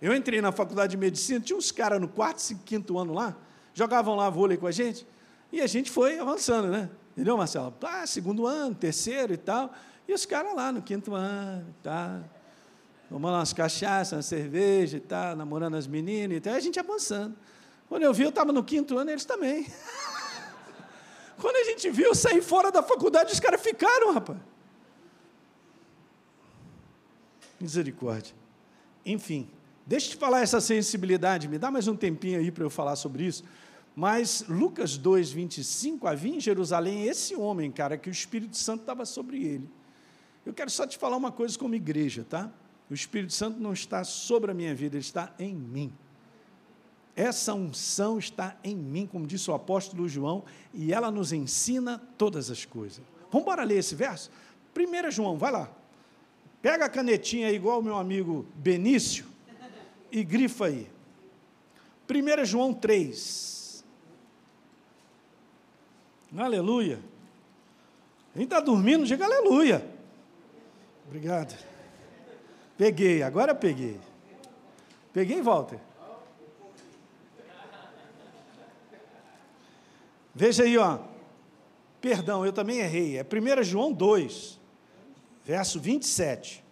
Eu entrei na faculdade de medicina, tinha uns caras no quarto, quinto ano lá, jogavam lá vôlei com a gente, e a gente foi avançando, né? Entendeu, Marcelo? Ah, segundo ano, terceiro e tal. E os caras lá no quinto ano, tá, tomando umas cachaças, uma cerveja e tal, namorando as meninas e tal, e a gente avançando. Quando eu vi, eu estava no quinto ano, eles também. [LAUGHS] Quando a gente viu, eu saí fora da faculdade, os caras ficaram, rapaz. Misericórdia. Enfim, Deixa eu te falar essa sensibilidade, me dá mais um tempinho aí para eu falar sobre isso. Mas Lucas 2, 25, havia em Jerusalém esse homem, cara, que o Espírito Santo estava sobre ele. Eu quero só te falar uma coisa como igreja, tá? O Espírito Santo não está sobre a minha vida, ele está em mim. Essa unção está em mim, como disse o apóstolo João, e ela nos ensina todas as coisas. Vamos embora ler esse verso? 1 João, vai lá. Pega a canetinha aí, igual o meu amigo Benício, e grifa aí. 1 João 3. Aleluia. Quem está dormindo, diga aleluia. Obrigado. Peguei, agora peguei. Peguei, Walter. Veja aí, ó. Perdão, eu também errei. É 1 João 2, verso 27.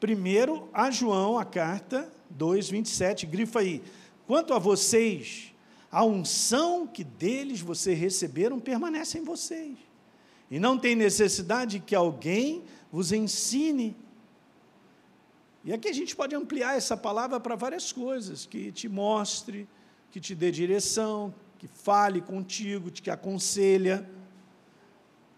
Primeiro a João, a carta, 2, 27, grifa aí. Quanto a vocês, a unção que deles vocês receberam permanece em vocês. E não tem necessidade que alguém vos ensine. E aqui a gente pode ampliar essa palavra para várias coisas, que te mostre, que te dê direção, que fale contigo, que aconselha.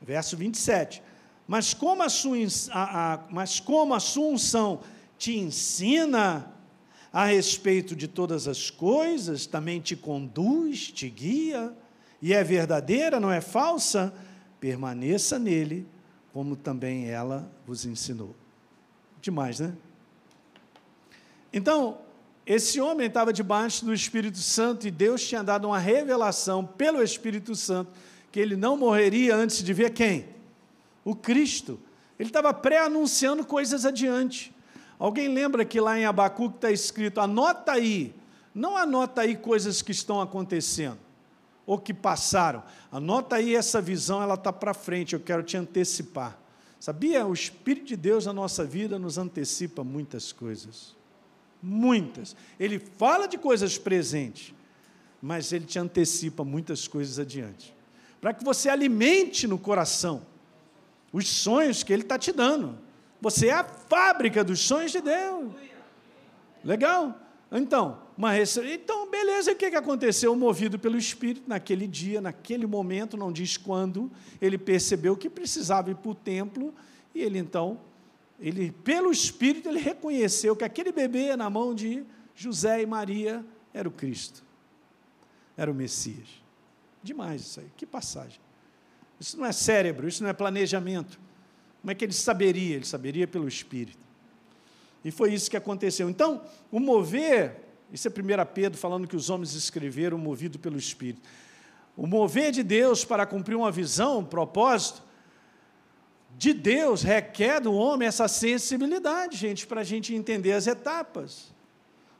Verso 27. Mas como a sua, a, a, mas como a sua unção te ensina a respeito de todas as coisas, também te conduz, te guia, e é verdadeira, não é falsa, permaneça nele, como também ela vos ensinou. Demais, né? Então, esse homem estava debaixo do Espírito Santo e Deus tinha dado uma revelação pelo Espírito Santo que ele não morreria antes de ver quem? O Cristo. Ele estava pré-anunciando coisas adiante. Alguém lembra que lá em Abacuque está escrito: anota aí, não anota aí coisas que estão acontecendo ou que passaram, anota aí essa visão, ela está para frente, eu quero te antecipar. Sabia? O Espírito de Deus na nossa vida nos antecipa muitas coisas. Muitas. Ele fala de coisas presentes, mas ele te antecipa muitas coisas adiante. Para que você alimente no coração os sonhos que ele está te dando. Você é a fábrica dos sonhos de Deus. Legal? Então, uma rece... então beleza, o que aconteceu? Movido pelo Espírito, naquele dia, naquele momento, não diz quando, ele percebeu que precisava ir para o templo E ele então, ele pelo Espírito, ele reconheceu que aquele bebê na mão de José e Maria era o Cristo, era o Messias. Demais isso aí, que passagem. Isso não é cérebro, isso não é planejamento. Como é que ele saberia? Ele saberia pelo Espírito. E foi isso que aconteceu. Então, o mover, isso é 1 Pedro falando que os homens escreveram movido pelo Espírito. O mover de Deus para cumprir uma visão, um propósito, de Deus requer do homem essa sensibilidade, gente, para a gente entender as etapas.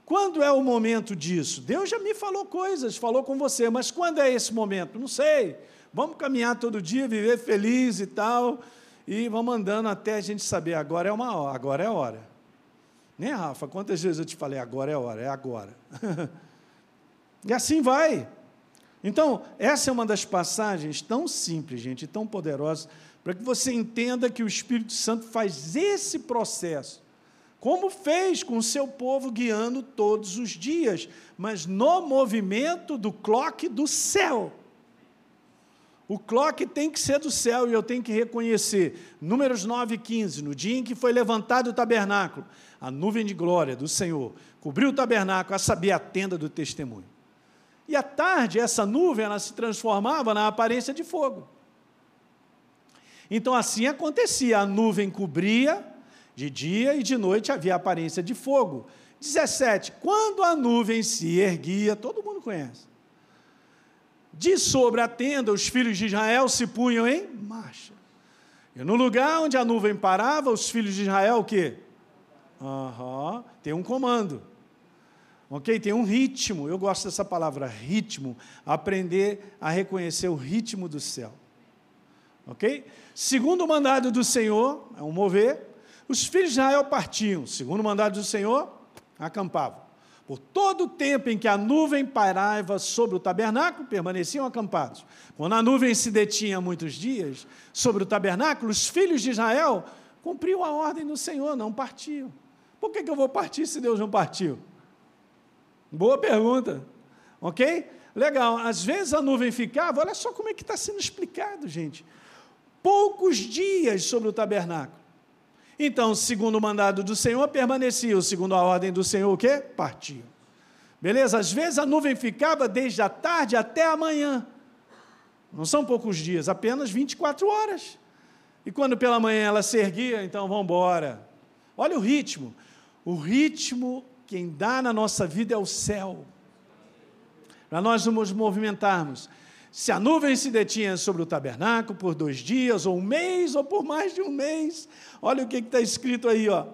Quando é o momento disso? Deus já me falou coisas, falou com você, mas quando é esse momento? Não sei. Vamos caminhar todo dia, viver feliz e tal, e vamos andando até a gente saber, agora é uma hora, agora é hora. Né, Rafa? Quantas vezes eu te falei, agora é hora, é agora. [LAUGHS] e assim vai. Então, essa é uma das passagens tão simples, gente, tão poderosas, para que você entenda que o Espírito Santo faz esse processo, como fez com o seu povo guiando todos os dias, mas no movimento do clock do céu. O clock tem que ser do céu e eu tenho que reconhecer. Números 9 e 15, no dia em que foi levantado o tabernáculo, a nuvem de glória do Senhor cobriu o tabernáculo, a saber, a tenda do testemunho. E à tarde, essa nuvem ela se transformava na aparência de fogo. Então assim acontecia, a nuvem cobria de dia e de noite havia aparência de fogo. 17. Quando a nuvem se erguia, todo mundo conhece. De sobre a tenda, os filhos de Israel se punham em marcha. E no lugar onde a nuvem parava, os filhos de Israel o quê? Uhum, tem um comando. Ok? Tem um ritmo. Eu gosto dessa palavra, ritmo. Aprender a reconhecer o ritmo do céu. Ok? Segundo o mandado do Senhor, é um mover, os filhos de Israel partiam. Segundo o mandado do Senhor, acampavam. Por todo o tempo em que a nuvem pairava sobre o tabernáculo, permaneciam acampados. Quando a nuvem se detinha muitos dias sobre o tabernáculo, os filhos de Israel cumpriam a ordem do Senhor, não partiam. Por que, que eu vou partir se Deus não partiu? Boa pergunta. Ok? Legal. Às vezes a nuvem ficava, olha só como é que está sendo explicado, gente poucos dias sobre o tabernáculo. Então, segundo o mandado do Senhor, permaneciam, segundo a ordem do Senhor, o quê? Partiam. Beleza? Às vezes a nuvem ficava desde a tarde até a manhã. Não são poucos dias, apenas 24 horas. E quando pela manhã ela se erguia, então vamos embora. Olha o ritmo. O ritmo quem dá na nossa vida é o céu. Para nós nos movimentarmos. Se a nuvem se detinha sobre o tabernáculo por dois dias, ou um mês, ou por mais de um mês, olha o que está escrito aí, ó.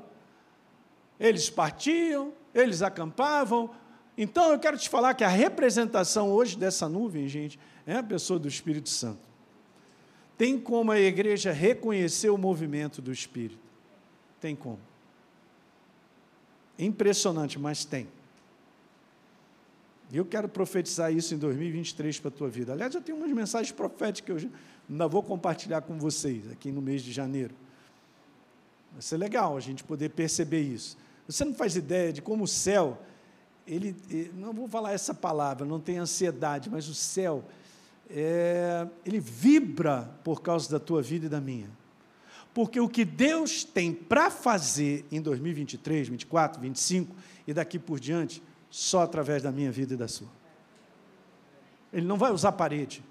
Eles partiam, eles acampavam. Então eu quero te falar que a representação hoje dessa nuvem, gente, é a pessoa do Espírito Santo. Tem como a igreja reconhecer o movimento do Espírito? Tem como. Impressionante, mas tem. E eu quero profetizar isso em 2023 para a tua vida. Aliás, eu tenho umas mensagens proféticas que eu ainda vou compartilhar com vocês aqui no mês de janeiro. Vai ser legal a gente poder perceber isso. Você não faz ideia de como o céu, ele, não vou falar essa palavra, não tem ansiedade, mas o céu, é, ele vibra por causa da tua vida e da minha. Porque o que Deus tem para fazer em 2023, 2024, 2025 e daqui por diante, só através da minha vida e da sua. Ele não vai usar parede.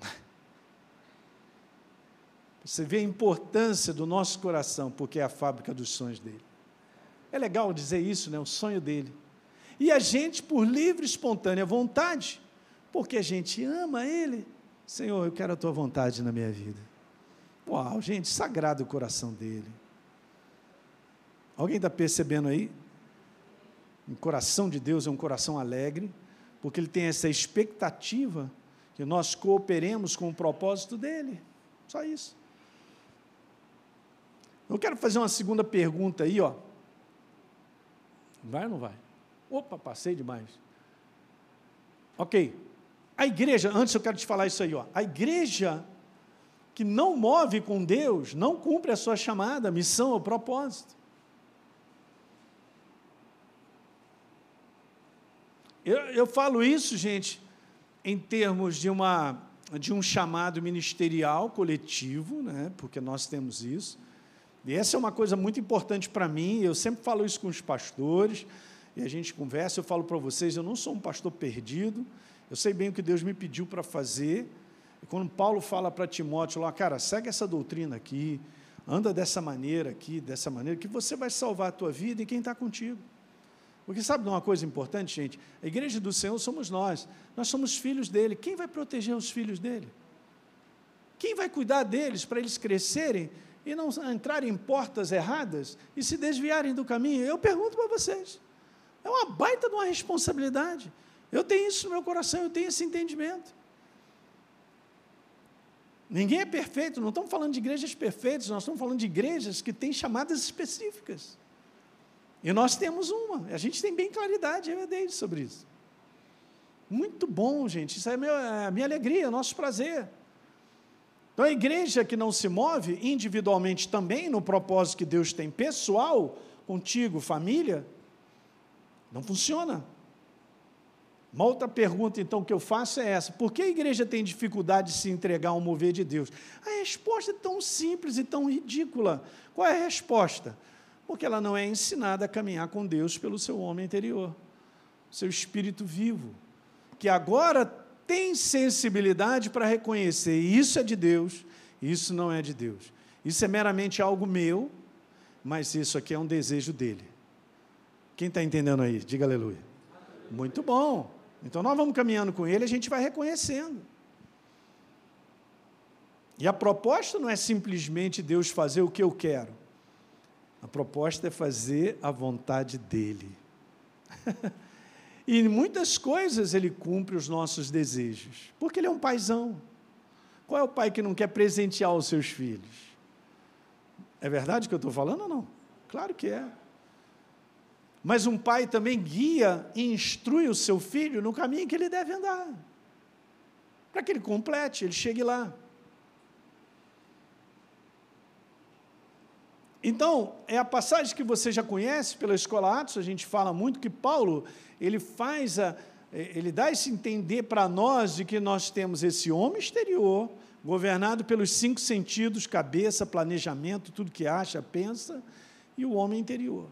[LAUGHS] Você vê a importância do nosso coração, porque é a fábrica dos sonhos dele. É legal dizer isso, né? O sonho dele. E a gente, por livre e espontânea vontade, porque a gente ama ele, Senhor, eu quero a tua vontade na minha vida. Uau, gente, sagrado o coração dele. Alguém está percebendo aí? Um coração de Deus é um coração alegre, porque ele tem essa expectativa que nós cooperemos com o propósito dele. Só isso. Eu quero fazer uma segunda pergunta aí, ó. Vai ou não vai? Opa, passei demais. Ok. A igreja, antes eu quero te falar isso aí, ó. A igreja que não move com Deus, não cumpre a sua chamada, missão ou propósito. Eu, eu falo isso, gente, em termos de uma de um chamado ministerial coletivo, né, porque nós temos isso. E essa é uma coisa muito importante para mim, eu sempre falo isso com os pastores, e a gente conversa, eu falo para vocês, eu não sou um pastor perdido, eu sei bem o que Deus me pediu para fazer. E quando Paulo fala para Timóteo lá, cara, segue essa doutrina aqui, anda dessa maneira aqui, dessa maneira, que você vai salvar a tua vida e quem está contigo. Porque sabe de uma coisa importante, gente? A igreja do Senhor somos nós. Nós somos filhos dele. Quem vai proteger os filhos dele? Quem vai cuidar deles para eles crescerem e não entrarem em portas erradas e se desviarem do caminho? Eu pergunto para vocês. É uma baita de uma responsabilidade. Eu tenho isso no meu coração, eu tenho esse entendimento. Ninguém é perfeito, não estamos falando de igrejas perfeitas, nós estamos falando de igrejas que têm chamadas específicas. E nós temos uma, a gente tem bem claridade, eu e sobre isso. Muito bom, gente, isso é, é a minha alegria, é o nosso prazer. Então, a igreja que não se move individualmente também no propósito que Deus tem pessoal, contigo, família, não funciona. Uma outra pergunta, então, que eu faço é essa: por que a igreja tem dificuldade de se entregar ao mover de Deus? A resposta é tão simples e tão ridícula. Qual é a resposta? Porque ela não é ensinada a caminhar com Deus pelo seu homem interior, seu espírito vivo, que agora tem sensibilidade para reconhecer isso é de Deus, isso não é de Deus. Isso é meramente algo meu, mas isso aqui é um desejo dele. Quem está entendendo aí? Diga aleluia. Muito bom. Então nós vamos caminhando com ele, a gente vai reconhecendo. E a proposta não é simplesmente Deus fazer o que eu quero. A proposta é fazer a vontade dele. [LAUGHS] e em muitas coisas ele cumpre os nossos desejos, porque ele é um paizão. Qual é o pai que não quer presentear os seus filhos? É verdade que eu estou falando ou não? Claro que é. Mas um pai também guia e instrui o seu filho no caminho que ele deve andar, para que ele complete, ele chegue lá. Então, é a passagem que você já conhece pela Escola Atos, a gente fala muito que Paulo, ele faz a, ele dá esse entender para nós de que nós temos esse homem exterior, governado pelos cinco sentidos, cabeça, planejamento, tudo que acha, pensa, e o homem interior,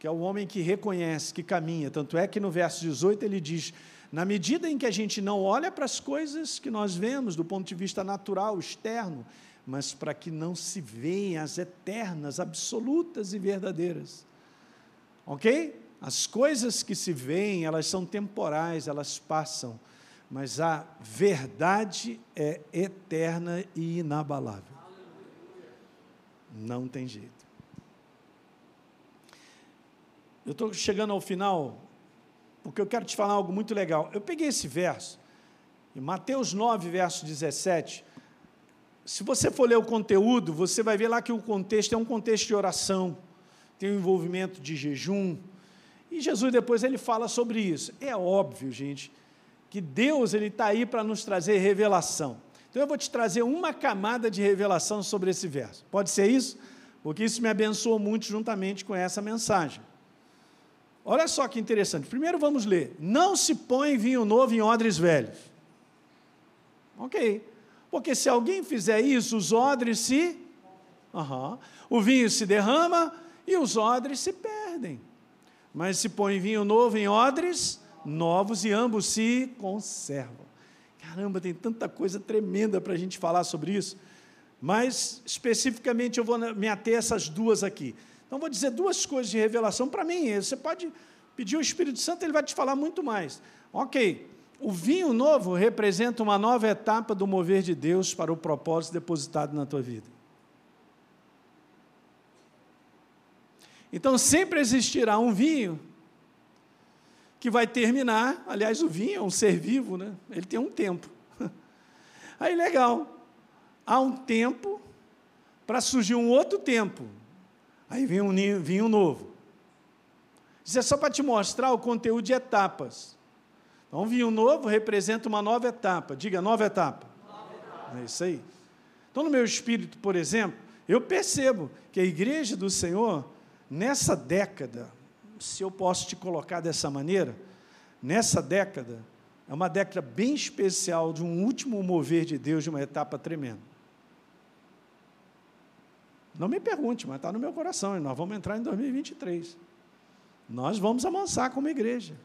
que é o homem que reconhece, que caminha. Tanto é que no verso 18 ele diz: na medida em que a gente não olha para as coisas que nós vemos do ponto de vista natural, externo, mas para que não se vejam as eternas, absolutas e verdadeiras. Ok? As coisas que se veem, elas são temporais, elas passam, mas a verdade é eterna e inabalável. Não tem jeito. Eu estou chegando ao final, porque eu quero te falar algo muito legal. Eu peguei esse verso, em Mateus 9, verso 17, se você for ler o conteúdo, você vai ver lá que o contexto é um contexto de oração, tem um envolvimento de jejum. E Jesus depois ele fala sobre isso. É óbvio, gente, que Deus ele está aí para nos trazer revelação. Então eu vou te trazer uma camada de revelação sobre esse verso. Pode ser isso? Porque isso me abençoou muito juntamente com essa mensagem. Olha só que interessante. Primeiro vamos ler. Não se põe vinho novo em odres velhos. Ok. Porque se alguém fizer isso, os odres se. Uhum, o vinho se derrama e os odres se perdem. Mas se põe vinho novo em odres novos e ambos se conservam. Caramba, tem tanta coisa tremenda para a gente falar sobre isso. Mas, especificamente, eu vou me ater a essas duas aqui. Então, vou dizer duas coisas de revelação para mim. Você pode pedir o Espírito Santo, ele vai te falar muito mais. Ok, o vinho novo representa uma nova etapa do mover de Deus para o propósito depositado na tua vida. Então sempre existirá um vinho que vai terminar. Aliás, o vinho é um ser vivo, né? Ele tem um tempo. [LAUGHS] Aí legal. Há um tempo para surgir um outro tempo. Aí vem um vinho novo. Isso é só para te mostrar o conteúdo de etapas. Então, vinho novo representa uma nova etapa. Diga, nova etapa. Nova etapa. É isso aí. Então, no meu espírito, por exemplo, eu percebo que a igreja do Senhor, nessa década, se eu posso te colocar dessa maneira, nessa década, é uma década bem especial de um último mover de Deus, de uma etapa tremenda. Não me pergunte, mas está no meu coração, e nós vamos entrar em 2023. Nós vamos amansar como igreja,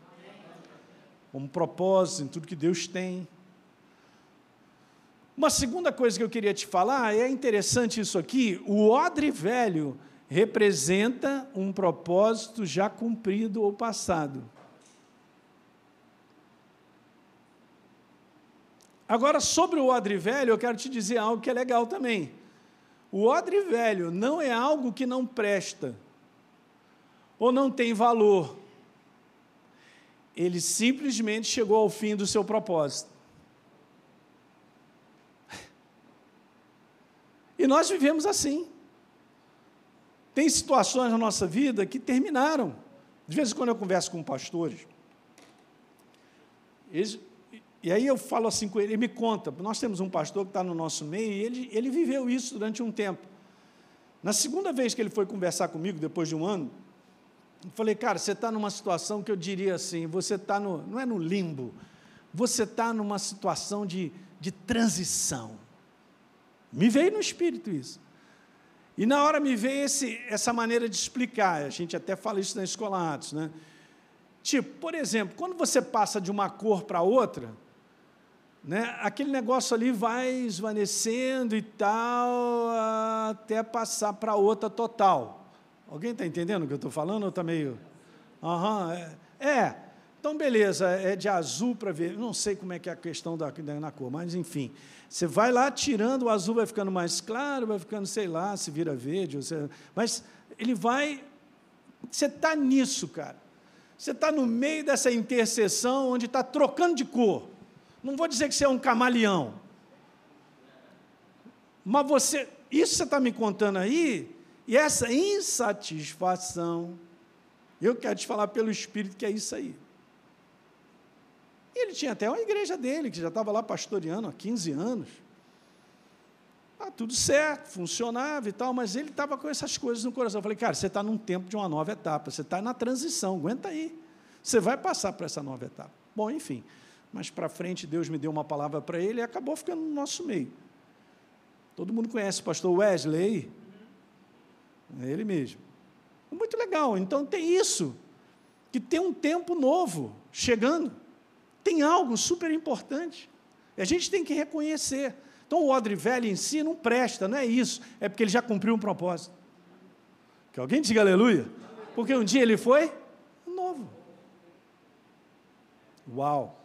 como propósito em tudo que Deus tem. Uma segunda coisa que eu queria te falar, é interessante isso aqui, o odre velho representa um propósito já cumprido ou passado. Agora, sobre o odre velho, eu quero te dizer algo que é legal também. O odre velho não é algo que não presta ou não tem valor. Ele simplesmente chegou ao fim do seu propósito. E nós vivemos assim. Tem situações na nossa vida que terminaram. De vez em quando eu converso com pastores, eles, e aí eu falo assim com ele, ele me conta, nós temos um pastor que está no nosso meio, e ele, ele viveu isso durante um tempo. Na segunda vez que ele foi conversar comigo, depois de um ano, falei, cara, você está numa situação que eu diria assim, você está no, não é no limbo, você está numa situação de, de transição. Me veio no espírito isso. E na hora me veio esse, essa maneira de explicar, a gente até fala isso na escola né? Tipo, por exemplo, quando você passa de uma cor para outra, né, aquele negócio ali vai esvanecendo e tal, até passar para outra total. Alguém está entendendo o que eu estou falando ou está meio. Aham, uhum, é. é. Então, beleza, é de azul para ver. Não sei como é que é a questão da, da, na cor, mas enfim. Você vai lá tirando, o azul vai ficando mais claro, vai ficando, sei lá, se vira verde. Você, mas ele vai. Você está nisso, cara. Você está no meio dessa interseção onde está trocando de cor. Não vou dizer que você é um camaleão. Mas você, isso você está me contando aí, e essa insatisfação, eu quero te falar pelo Espírito que é isso aí. Ele tinha até uma igreja dele, que já estava lá pastoreando há 15 anos. Ah, tudo certo, funcionava e tal, mas ele estava com essas coisas no coração. Eu falei, cara, você está num tempo de uma nova etapa, você está na transição, aguenta aí. Você vai passar por essa nova etapa. Bom, enfim, mas para frente Deus me deu uma palavra para ele e acabou ficando no nosso meio. Todo mundo conhece o pastor Wesley? Ele mesmo. Muito legal. Então tem isso, que tem um tempo novo chegando. Tem algo super importante. E a gente tem que reconhecer. Então o odre velho em si não presta, não é isso. É porque ele já cumpriu um propósito. Que alguém diga aleluia. Porque um dia ele foi novo. Uau!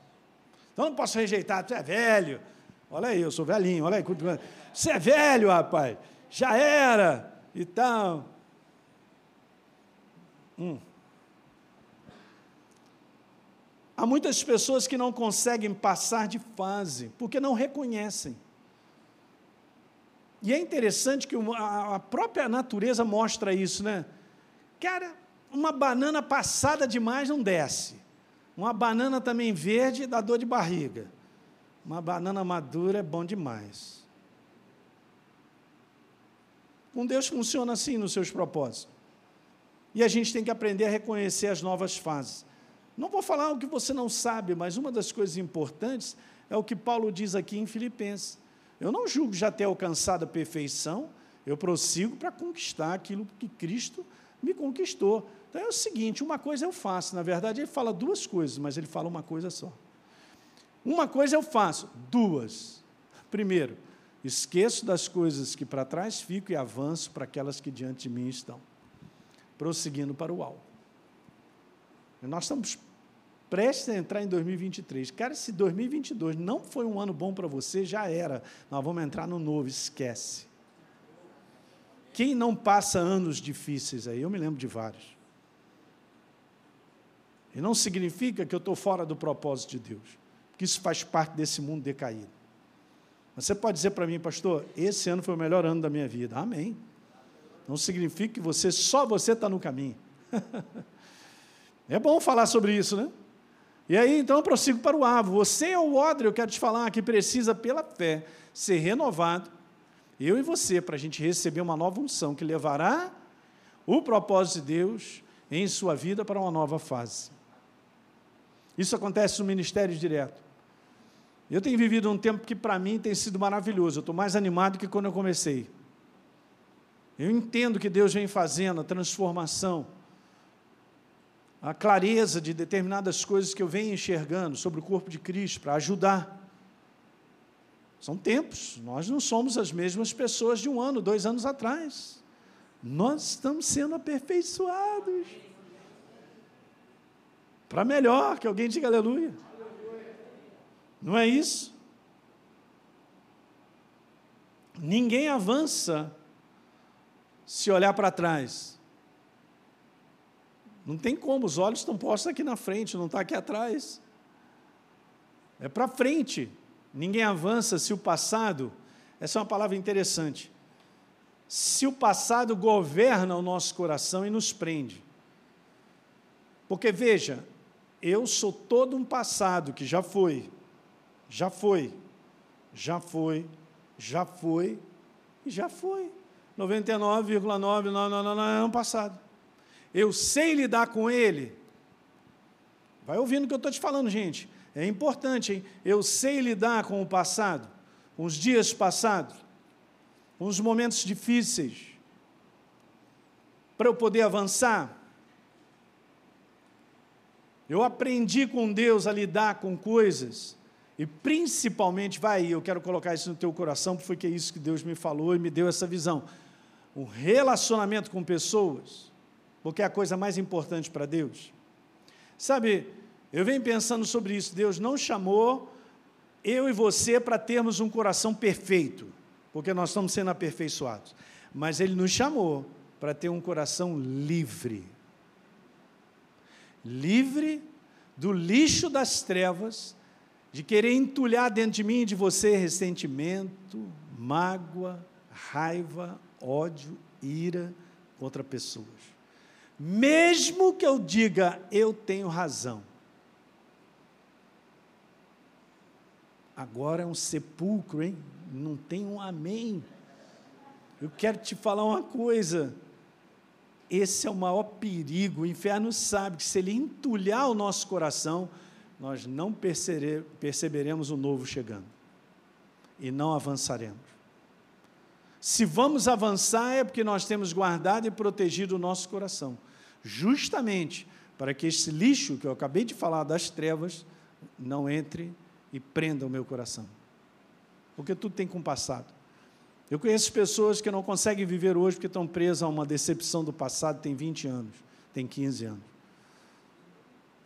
Então não posso rejeitar, você é velho. Olha aí, eu sou velhinho, olha aí. Você é velho, rapaz. Já era e tal. Hum. Há muitas pessoas que não conseguem passar de fase, porque não reconhecem. E é interessante que a própria natureza mostra isso, né? Cara, uma banana passada demais não desce. Uma banana também verde dá dor de barriga. Uma banana madura é bom demais. Com Deus funciona assim nos seus propósitos. E a gente tem que aprender a reconhecer as novas fases. Não vou falar o que você não sabe, mas uma das coisas importantes é o que Paulo diz aqui em Filipenses. Eu não julgo já ter alcançado a perfeição, eu prossigo para conquistar aquilo que Cristo me conquistou. Então é o seguinte: uma coisa eu faço, na verdade ele fala duas coisas, mas ele fala uma coisa só. Uma coisa eu faço, duas. Primeiro, esqueço das coisas que para trás fico e avanço para aquelas que diante de mim estão, prosseguindo para o alto. Nós estamos prestes a entrar em 2023. Cara, se 2022 não foi um ano bom para você, já era. Nós vamos entrar no novo, esquece. Quem não passa anos difíceis aí? Eu me lembro de vários. E não significa que eu estou fora do propósito de Deus, porque isso faz parte desse mundo decaído. Você pode dizer para mim, pastor, esse ano foi o melhor ano da minha vida. Amém. Não significa que você, só você está no caminho. [LAUGHS] é bom falar sobre isso, né? E aí, então, eu prossigo para o avo. Você é o odre, eu quero te falar, que precisa, pela fé, ser renovado, eu e você, para a gente receber uma nova unção que levará o propósito de Deus em sua vida para uma nova fase. Isso acontece no ministério direto. Eu tenho vivido um tempo que para mim tem sido maravilhoso. Eu estou mais animado que quando eu comecei. Eu entendo que Deus vem fazendo a transformação, a clareza de determinadas coisas que eu venho enxergando sobre o corpo de Cristo para ajudar. São tempos, nós não somos as mesmas pessoas de um ano, dois anos atrás. Nós estamos sendo aperfeiçoados. Para melhor, que alguém diga aleluia. Não é isso? Ninguém avança se olhar para trás. Não tem como, os olhos estão postos aqui na frente, não está aqui atrás. É para frente. Ninguém avança se o passado, essa é uma palavra interessante, se o passado governa o nosso coração e nos prende. Porque veja, eu sou todo um passado que já foi, já foi, já foi, já foi e já foi. 99,999 é um passado. Eu sei lidar com ele. Vai ouvindo o que eu estou te falando, gente. É importante, hein? Eu sei lidar com o passado, com os dias passados, com os momentos difíceis, para eu poder avançar. Eu aprendi com Deus a lidar com coisas, e principalmente, vai, eu quero colocar isso no teu coração, porque foi que é isso que Deus me falou e me deu essa visão. O relacionamento com pessoas, porque é a coisa mais importante para Deus. Sabe, eu venho pensando sobre isso. Deus não chamou eu e você para termos um coração perfeito, porque nós estamos sendo aperfeiçoados. Mas Ele nos chamou para ter um coração livre livre do lixo das trevas, de querer entulhar dentro de mim e de você ressentimento, mágoa, raiva, ódio, ira contra pessoas. Mesmo que eu diga eu tenho razão, Agora é um sepulcro, hein? Não tem um amém. Eu quero te falar uma coisa. Esse é o maior perigo. O inferno sabe que se ele entulhar o nosso coração, nós não perceberemos o novo chegando e não avançaremos. Se vamos avançar, é porque nós temos guardado e protegido o nosso coração, justamente para que esse lixo que eu acabei de falar das trevas não entre e prenda o meu coração. Porque tudo tem com o passado. Eu conheço pessoas que não conseguem viver hoje porque estão presas a uma decepção do passado, tem 20 anos, tem 15 anos.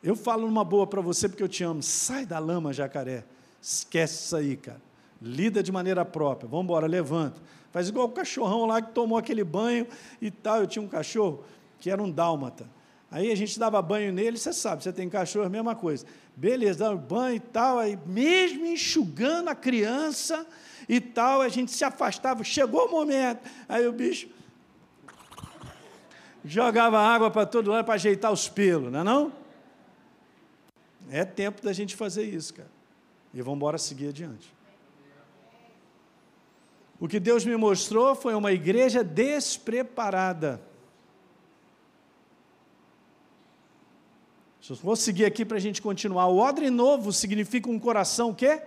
Eu falo numa boa para você porque eu te amo. Sai da lama, jacaré. Esquece isso aí, cara. Lida de maneira própria. Vamos embora, levanta. Faz igual o cachorrão lá que tomou aquele banho e tal. Eu tinha um cachorro que era um dálmata. Aí a gente dava banho nele, você sabe, você tem cachorro, a mesma coisa. Beleza, dava banho e tal, aí mesmo enxugando a criança e tal, a gente se afastava, chegou o momento, aí o bicho jogava água para todo lado para ajeitar os pelos, não é não? É tempo da gente fazer isso, cara. E vamos embora seguir adiante. O que Deus me mostrou foi uma igreja despreparada. Vou seguir aqui para a gente continuar. O odre novo significa um coração o quê?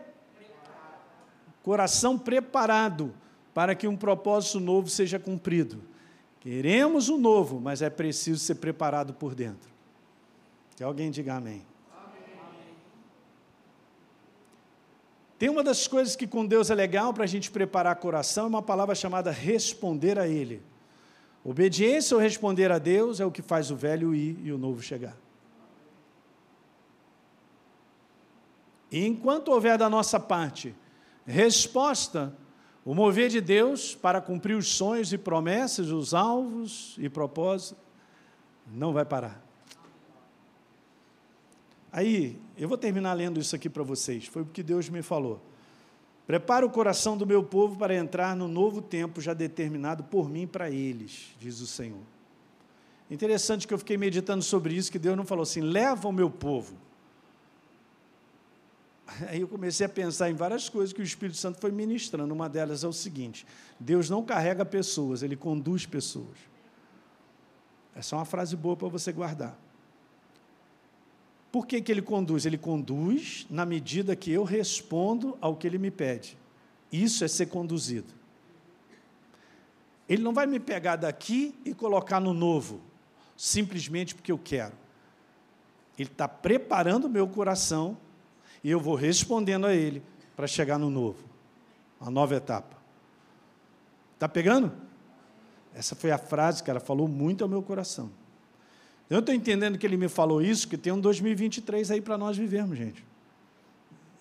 Coração preparado para que um propósito novo seja cumprido. Queremos o um novo, mas é preciso ser preparado por dentro. Que alguém diga amém. Tem uma das coisas que com Deus é legal para a gente preparar coração, é uma palavra chamada responder a Ele. Obediência ou responder a Deus é o que faz o velho ir e o novo chegar. E enquanto houver da nossa parte resposta, o mover de Deus para cumprir os sonhos e promessas, os alvos e propósitos, não vai parar. Aí, eu vou terminar lendo isso aqui para vocês, foi o que Deus me falou. Prepara o coração do meu povo para entrar no novo tempo já determinado por mim para eles, diz o Senhor. Interessante que eu fiquei meditando sobre isso, que Deus não falou assim: leva o meu povo. Aí eu comecei a pensar em várias coisas que o Espírito Santo foi ministrando. Uma delas é o seguinte: Deus não carrega pessoas, ele conduz pessoas. Essa é uma frase boa para você guardar. Por que, que ele conduz? Ele conduz na medida que eu respondo ao que ele me pede. Isso é ser conduzido. Ele não vai me pegar daqui e colocar no novo, simplesmente porque eu quero. Ele está preparando o meu coração e eu vou respondendo a ele para chegar no novo, a nova etapa. Está pegando? Essa foi a frase que ela falou muito ao meu coração. Eu estou entendendo que ele me falou isso, que tem um 2023 aí para nós vivermos, gente.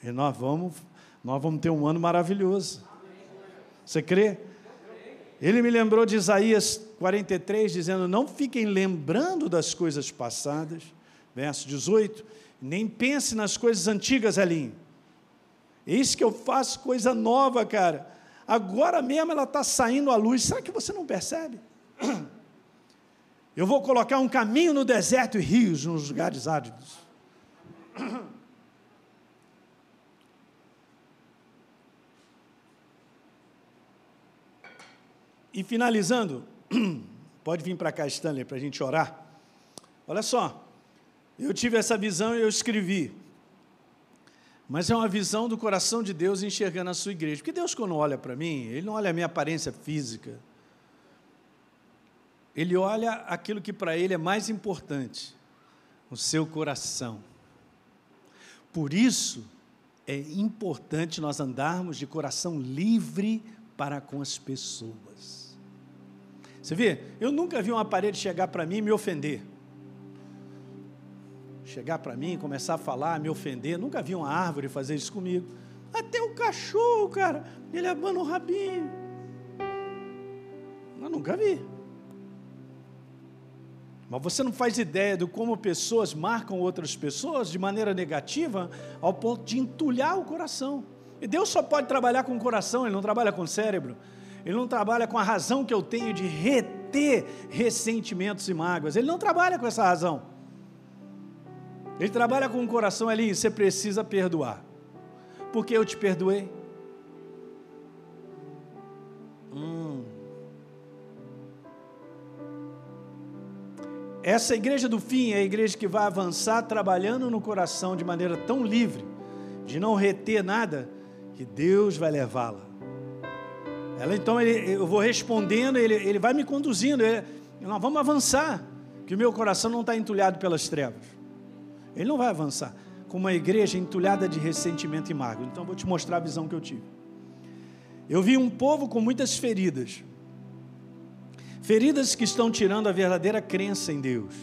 E nós vamos, nós vamos ter um ano maravilhoso. Você crê? Ele me lembrou de Isaías 43, dizendo: Não fiquem lembrando das coisas passadas, verso 18, nem pense nas coisas antigas, Elinho. Eis que eu faço coisa nova, cara. Agora mesmo ela está saindo à luz. Será que você não percebe? [CLEARS THROAT] Eu vou colocar um caminho no deserto e rios nos lugares áridos. [CLEARS THROAT] E finalizando, [CLEARS THROAT] pode vir para cá, Stanley, para a gente orar. Olha só, eu tive essa visão e eu escrevi. Mas é uma visão do coração de Deus enxergando a sua igreja. Porque Deus, quando olha para mim, Ele não olha a minha aparência física. Ele olha aquilo que para Ele é mais importante: o seu coração. Por isso, é importante nós andarmos de coração livre para com as pessoas. Você vê? Eu nunca vi uma parede chegar para mim e me ofender. Chegar para mim, começar a falar, me ofender. Nunca vi uma árvore fazer isso comigo. Até o cachorro, cara, ele abana o rabinho. Eu nunca vi. Mas você não faz ideia de como pessoas marcam outras pessoas de maneira negativa ao ponto de entulhar o coração. E Deus só pode trabalhar com o coração, Ele não trabalha com o cérebro. Ele não trabalha com a razão que eu tenho de reter ressentimentos e mágoas. Ele não trabalha com essa razão. Ele trabalha com o coração ali, você precisa perdoar. Porque eu te perdoei. Hum. Essa igreja do fim é a igreja que vai avançar trabalhando no coração de maneira tão livre, de não reter nada, que Deus vai levá-la ela, então ele, eu vou respondendo, ele, ele vai me conduzindo. Ele, nós vamos avançar, que o meu coração não está entulhado pelas trevas. Ele não vai avançar com uma igreja entulhada de ressentimento e mágoa. Então eu vou te mostrar a visão que eu tive. Eu vi um povo com muitas feridas. Feridas que estão tirando a verdadeira crença em Deus,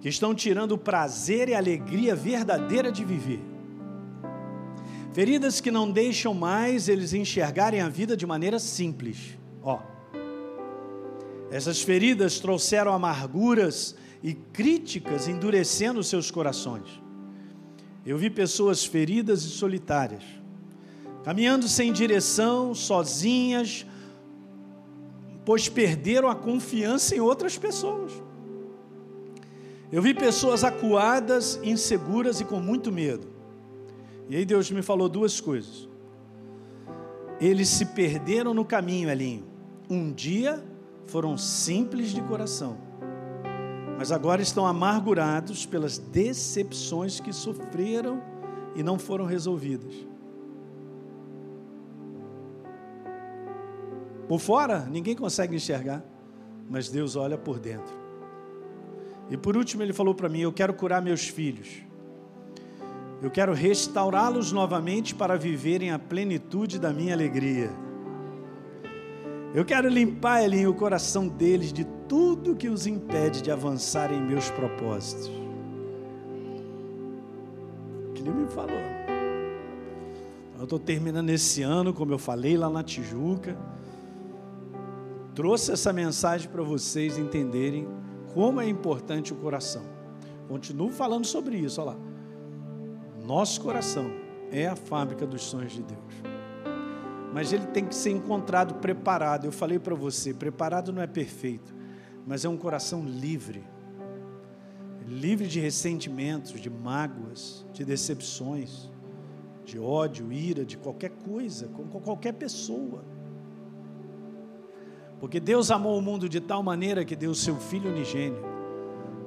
que estão tirando o prazer e a alegria verdadeira de viver. Feridas que não deixam mais eles enxergarem a vida de maneira simples. Ó. Essas feridas trouxeram amarguras e críticas endurecendo seus corações. Eu vi pessoas feridas e solitárias, caminhando sem direção, sozinhas, pois perderam a confiança em outras pessoas. Eu vi pessoas acuadas, inseguras e com muito medo. E aí Deus me falou duas coisas. Eles se perderam no caminho, Elinho. Um dia foram simples de coração, mas agora estão amargurados pelas decepções que sofreram e não foram resolvidas. Por fora, ninguém consegue enxergar, mas Deus olha por dentro. E por último, ele falou para mim: Eu quero curar meus filhos. Eu quero restaurá-los novamente para viverem a plenitude da minha alegria. Eu quero limpar, Elinho, o coração deles de tudo que os impede de avançar em meus propósitos. Que ele me falou. Eu estou terminando esse ano, como eu falei lá na Tijuca. Trouxe essa mensagem para vocês entenderem como é importante o coração. Continuo falando sobre isso, olha lá. Nosso coração é a fábrica dos sonhos de Deus. Mas ele tem que ser encontrado preparado. Eu falei para você, preparado não é perfeito, mas é um coração livre. Livre de ressentimentos, de mágoas, de decepções, de ódio, ira, de qualquer coisa, com qualquer pessoa. Porque Deus amou o mundo de tal maneira que deu o seu Filho unigênio,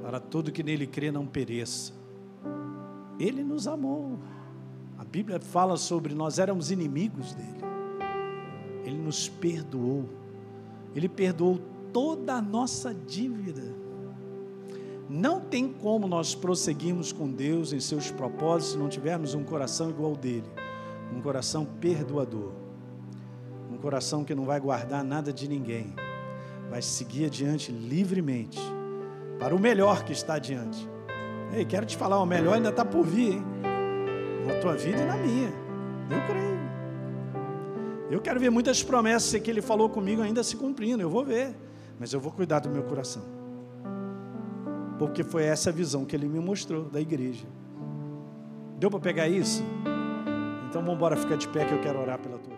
para todo que nele crê não pereça, Ele nos amou. A Bíblia fala sobre nós éramos inimigos dele. Ele nos perdoou. Ele perdoou toda a nossa dívida. Não tem como nós prosseguirmos com Deus em seus propósitos se não tivermos um coração igual ao dele, um coração perdoador, coração que não vai guardar nada de ninguém, vai seguir adiante livremente para o melhor que está adiante. Ei, quero te falar, o melhor ainda está por vir, hein? Na tua vida e na minha. Eu creio. Eu quero ver muitas promessas que ele falou comigo ainda se cumprindo. Eu vou ver. Mas eu vou cuidar do meu coração. Porque foi essa visão que ele me mostrou da igreja. Deu para pegar isso? Então vamos embora ficar de pé que eu quero orar pela tua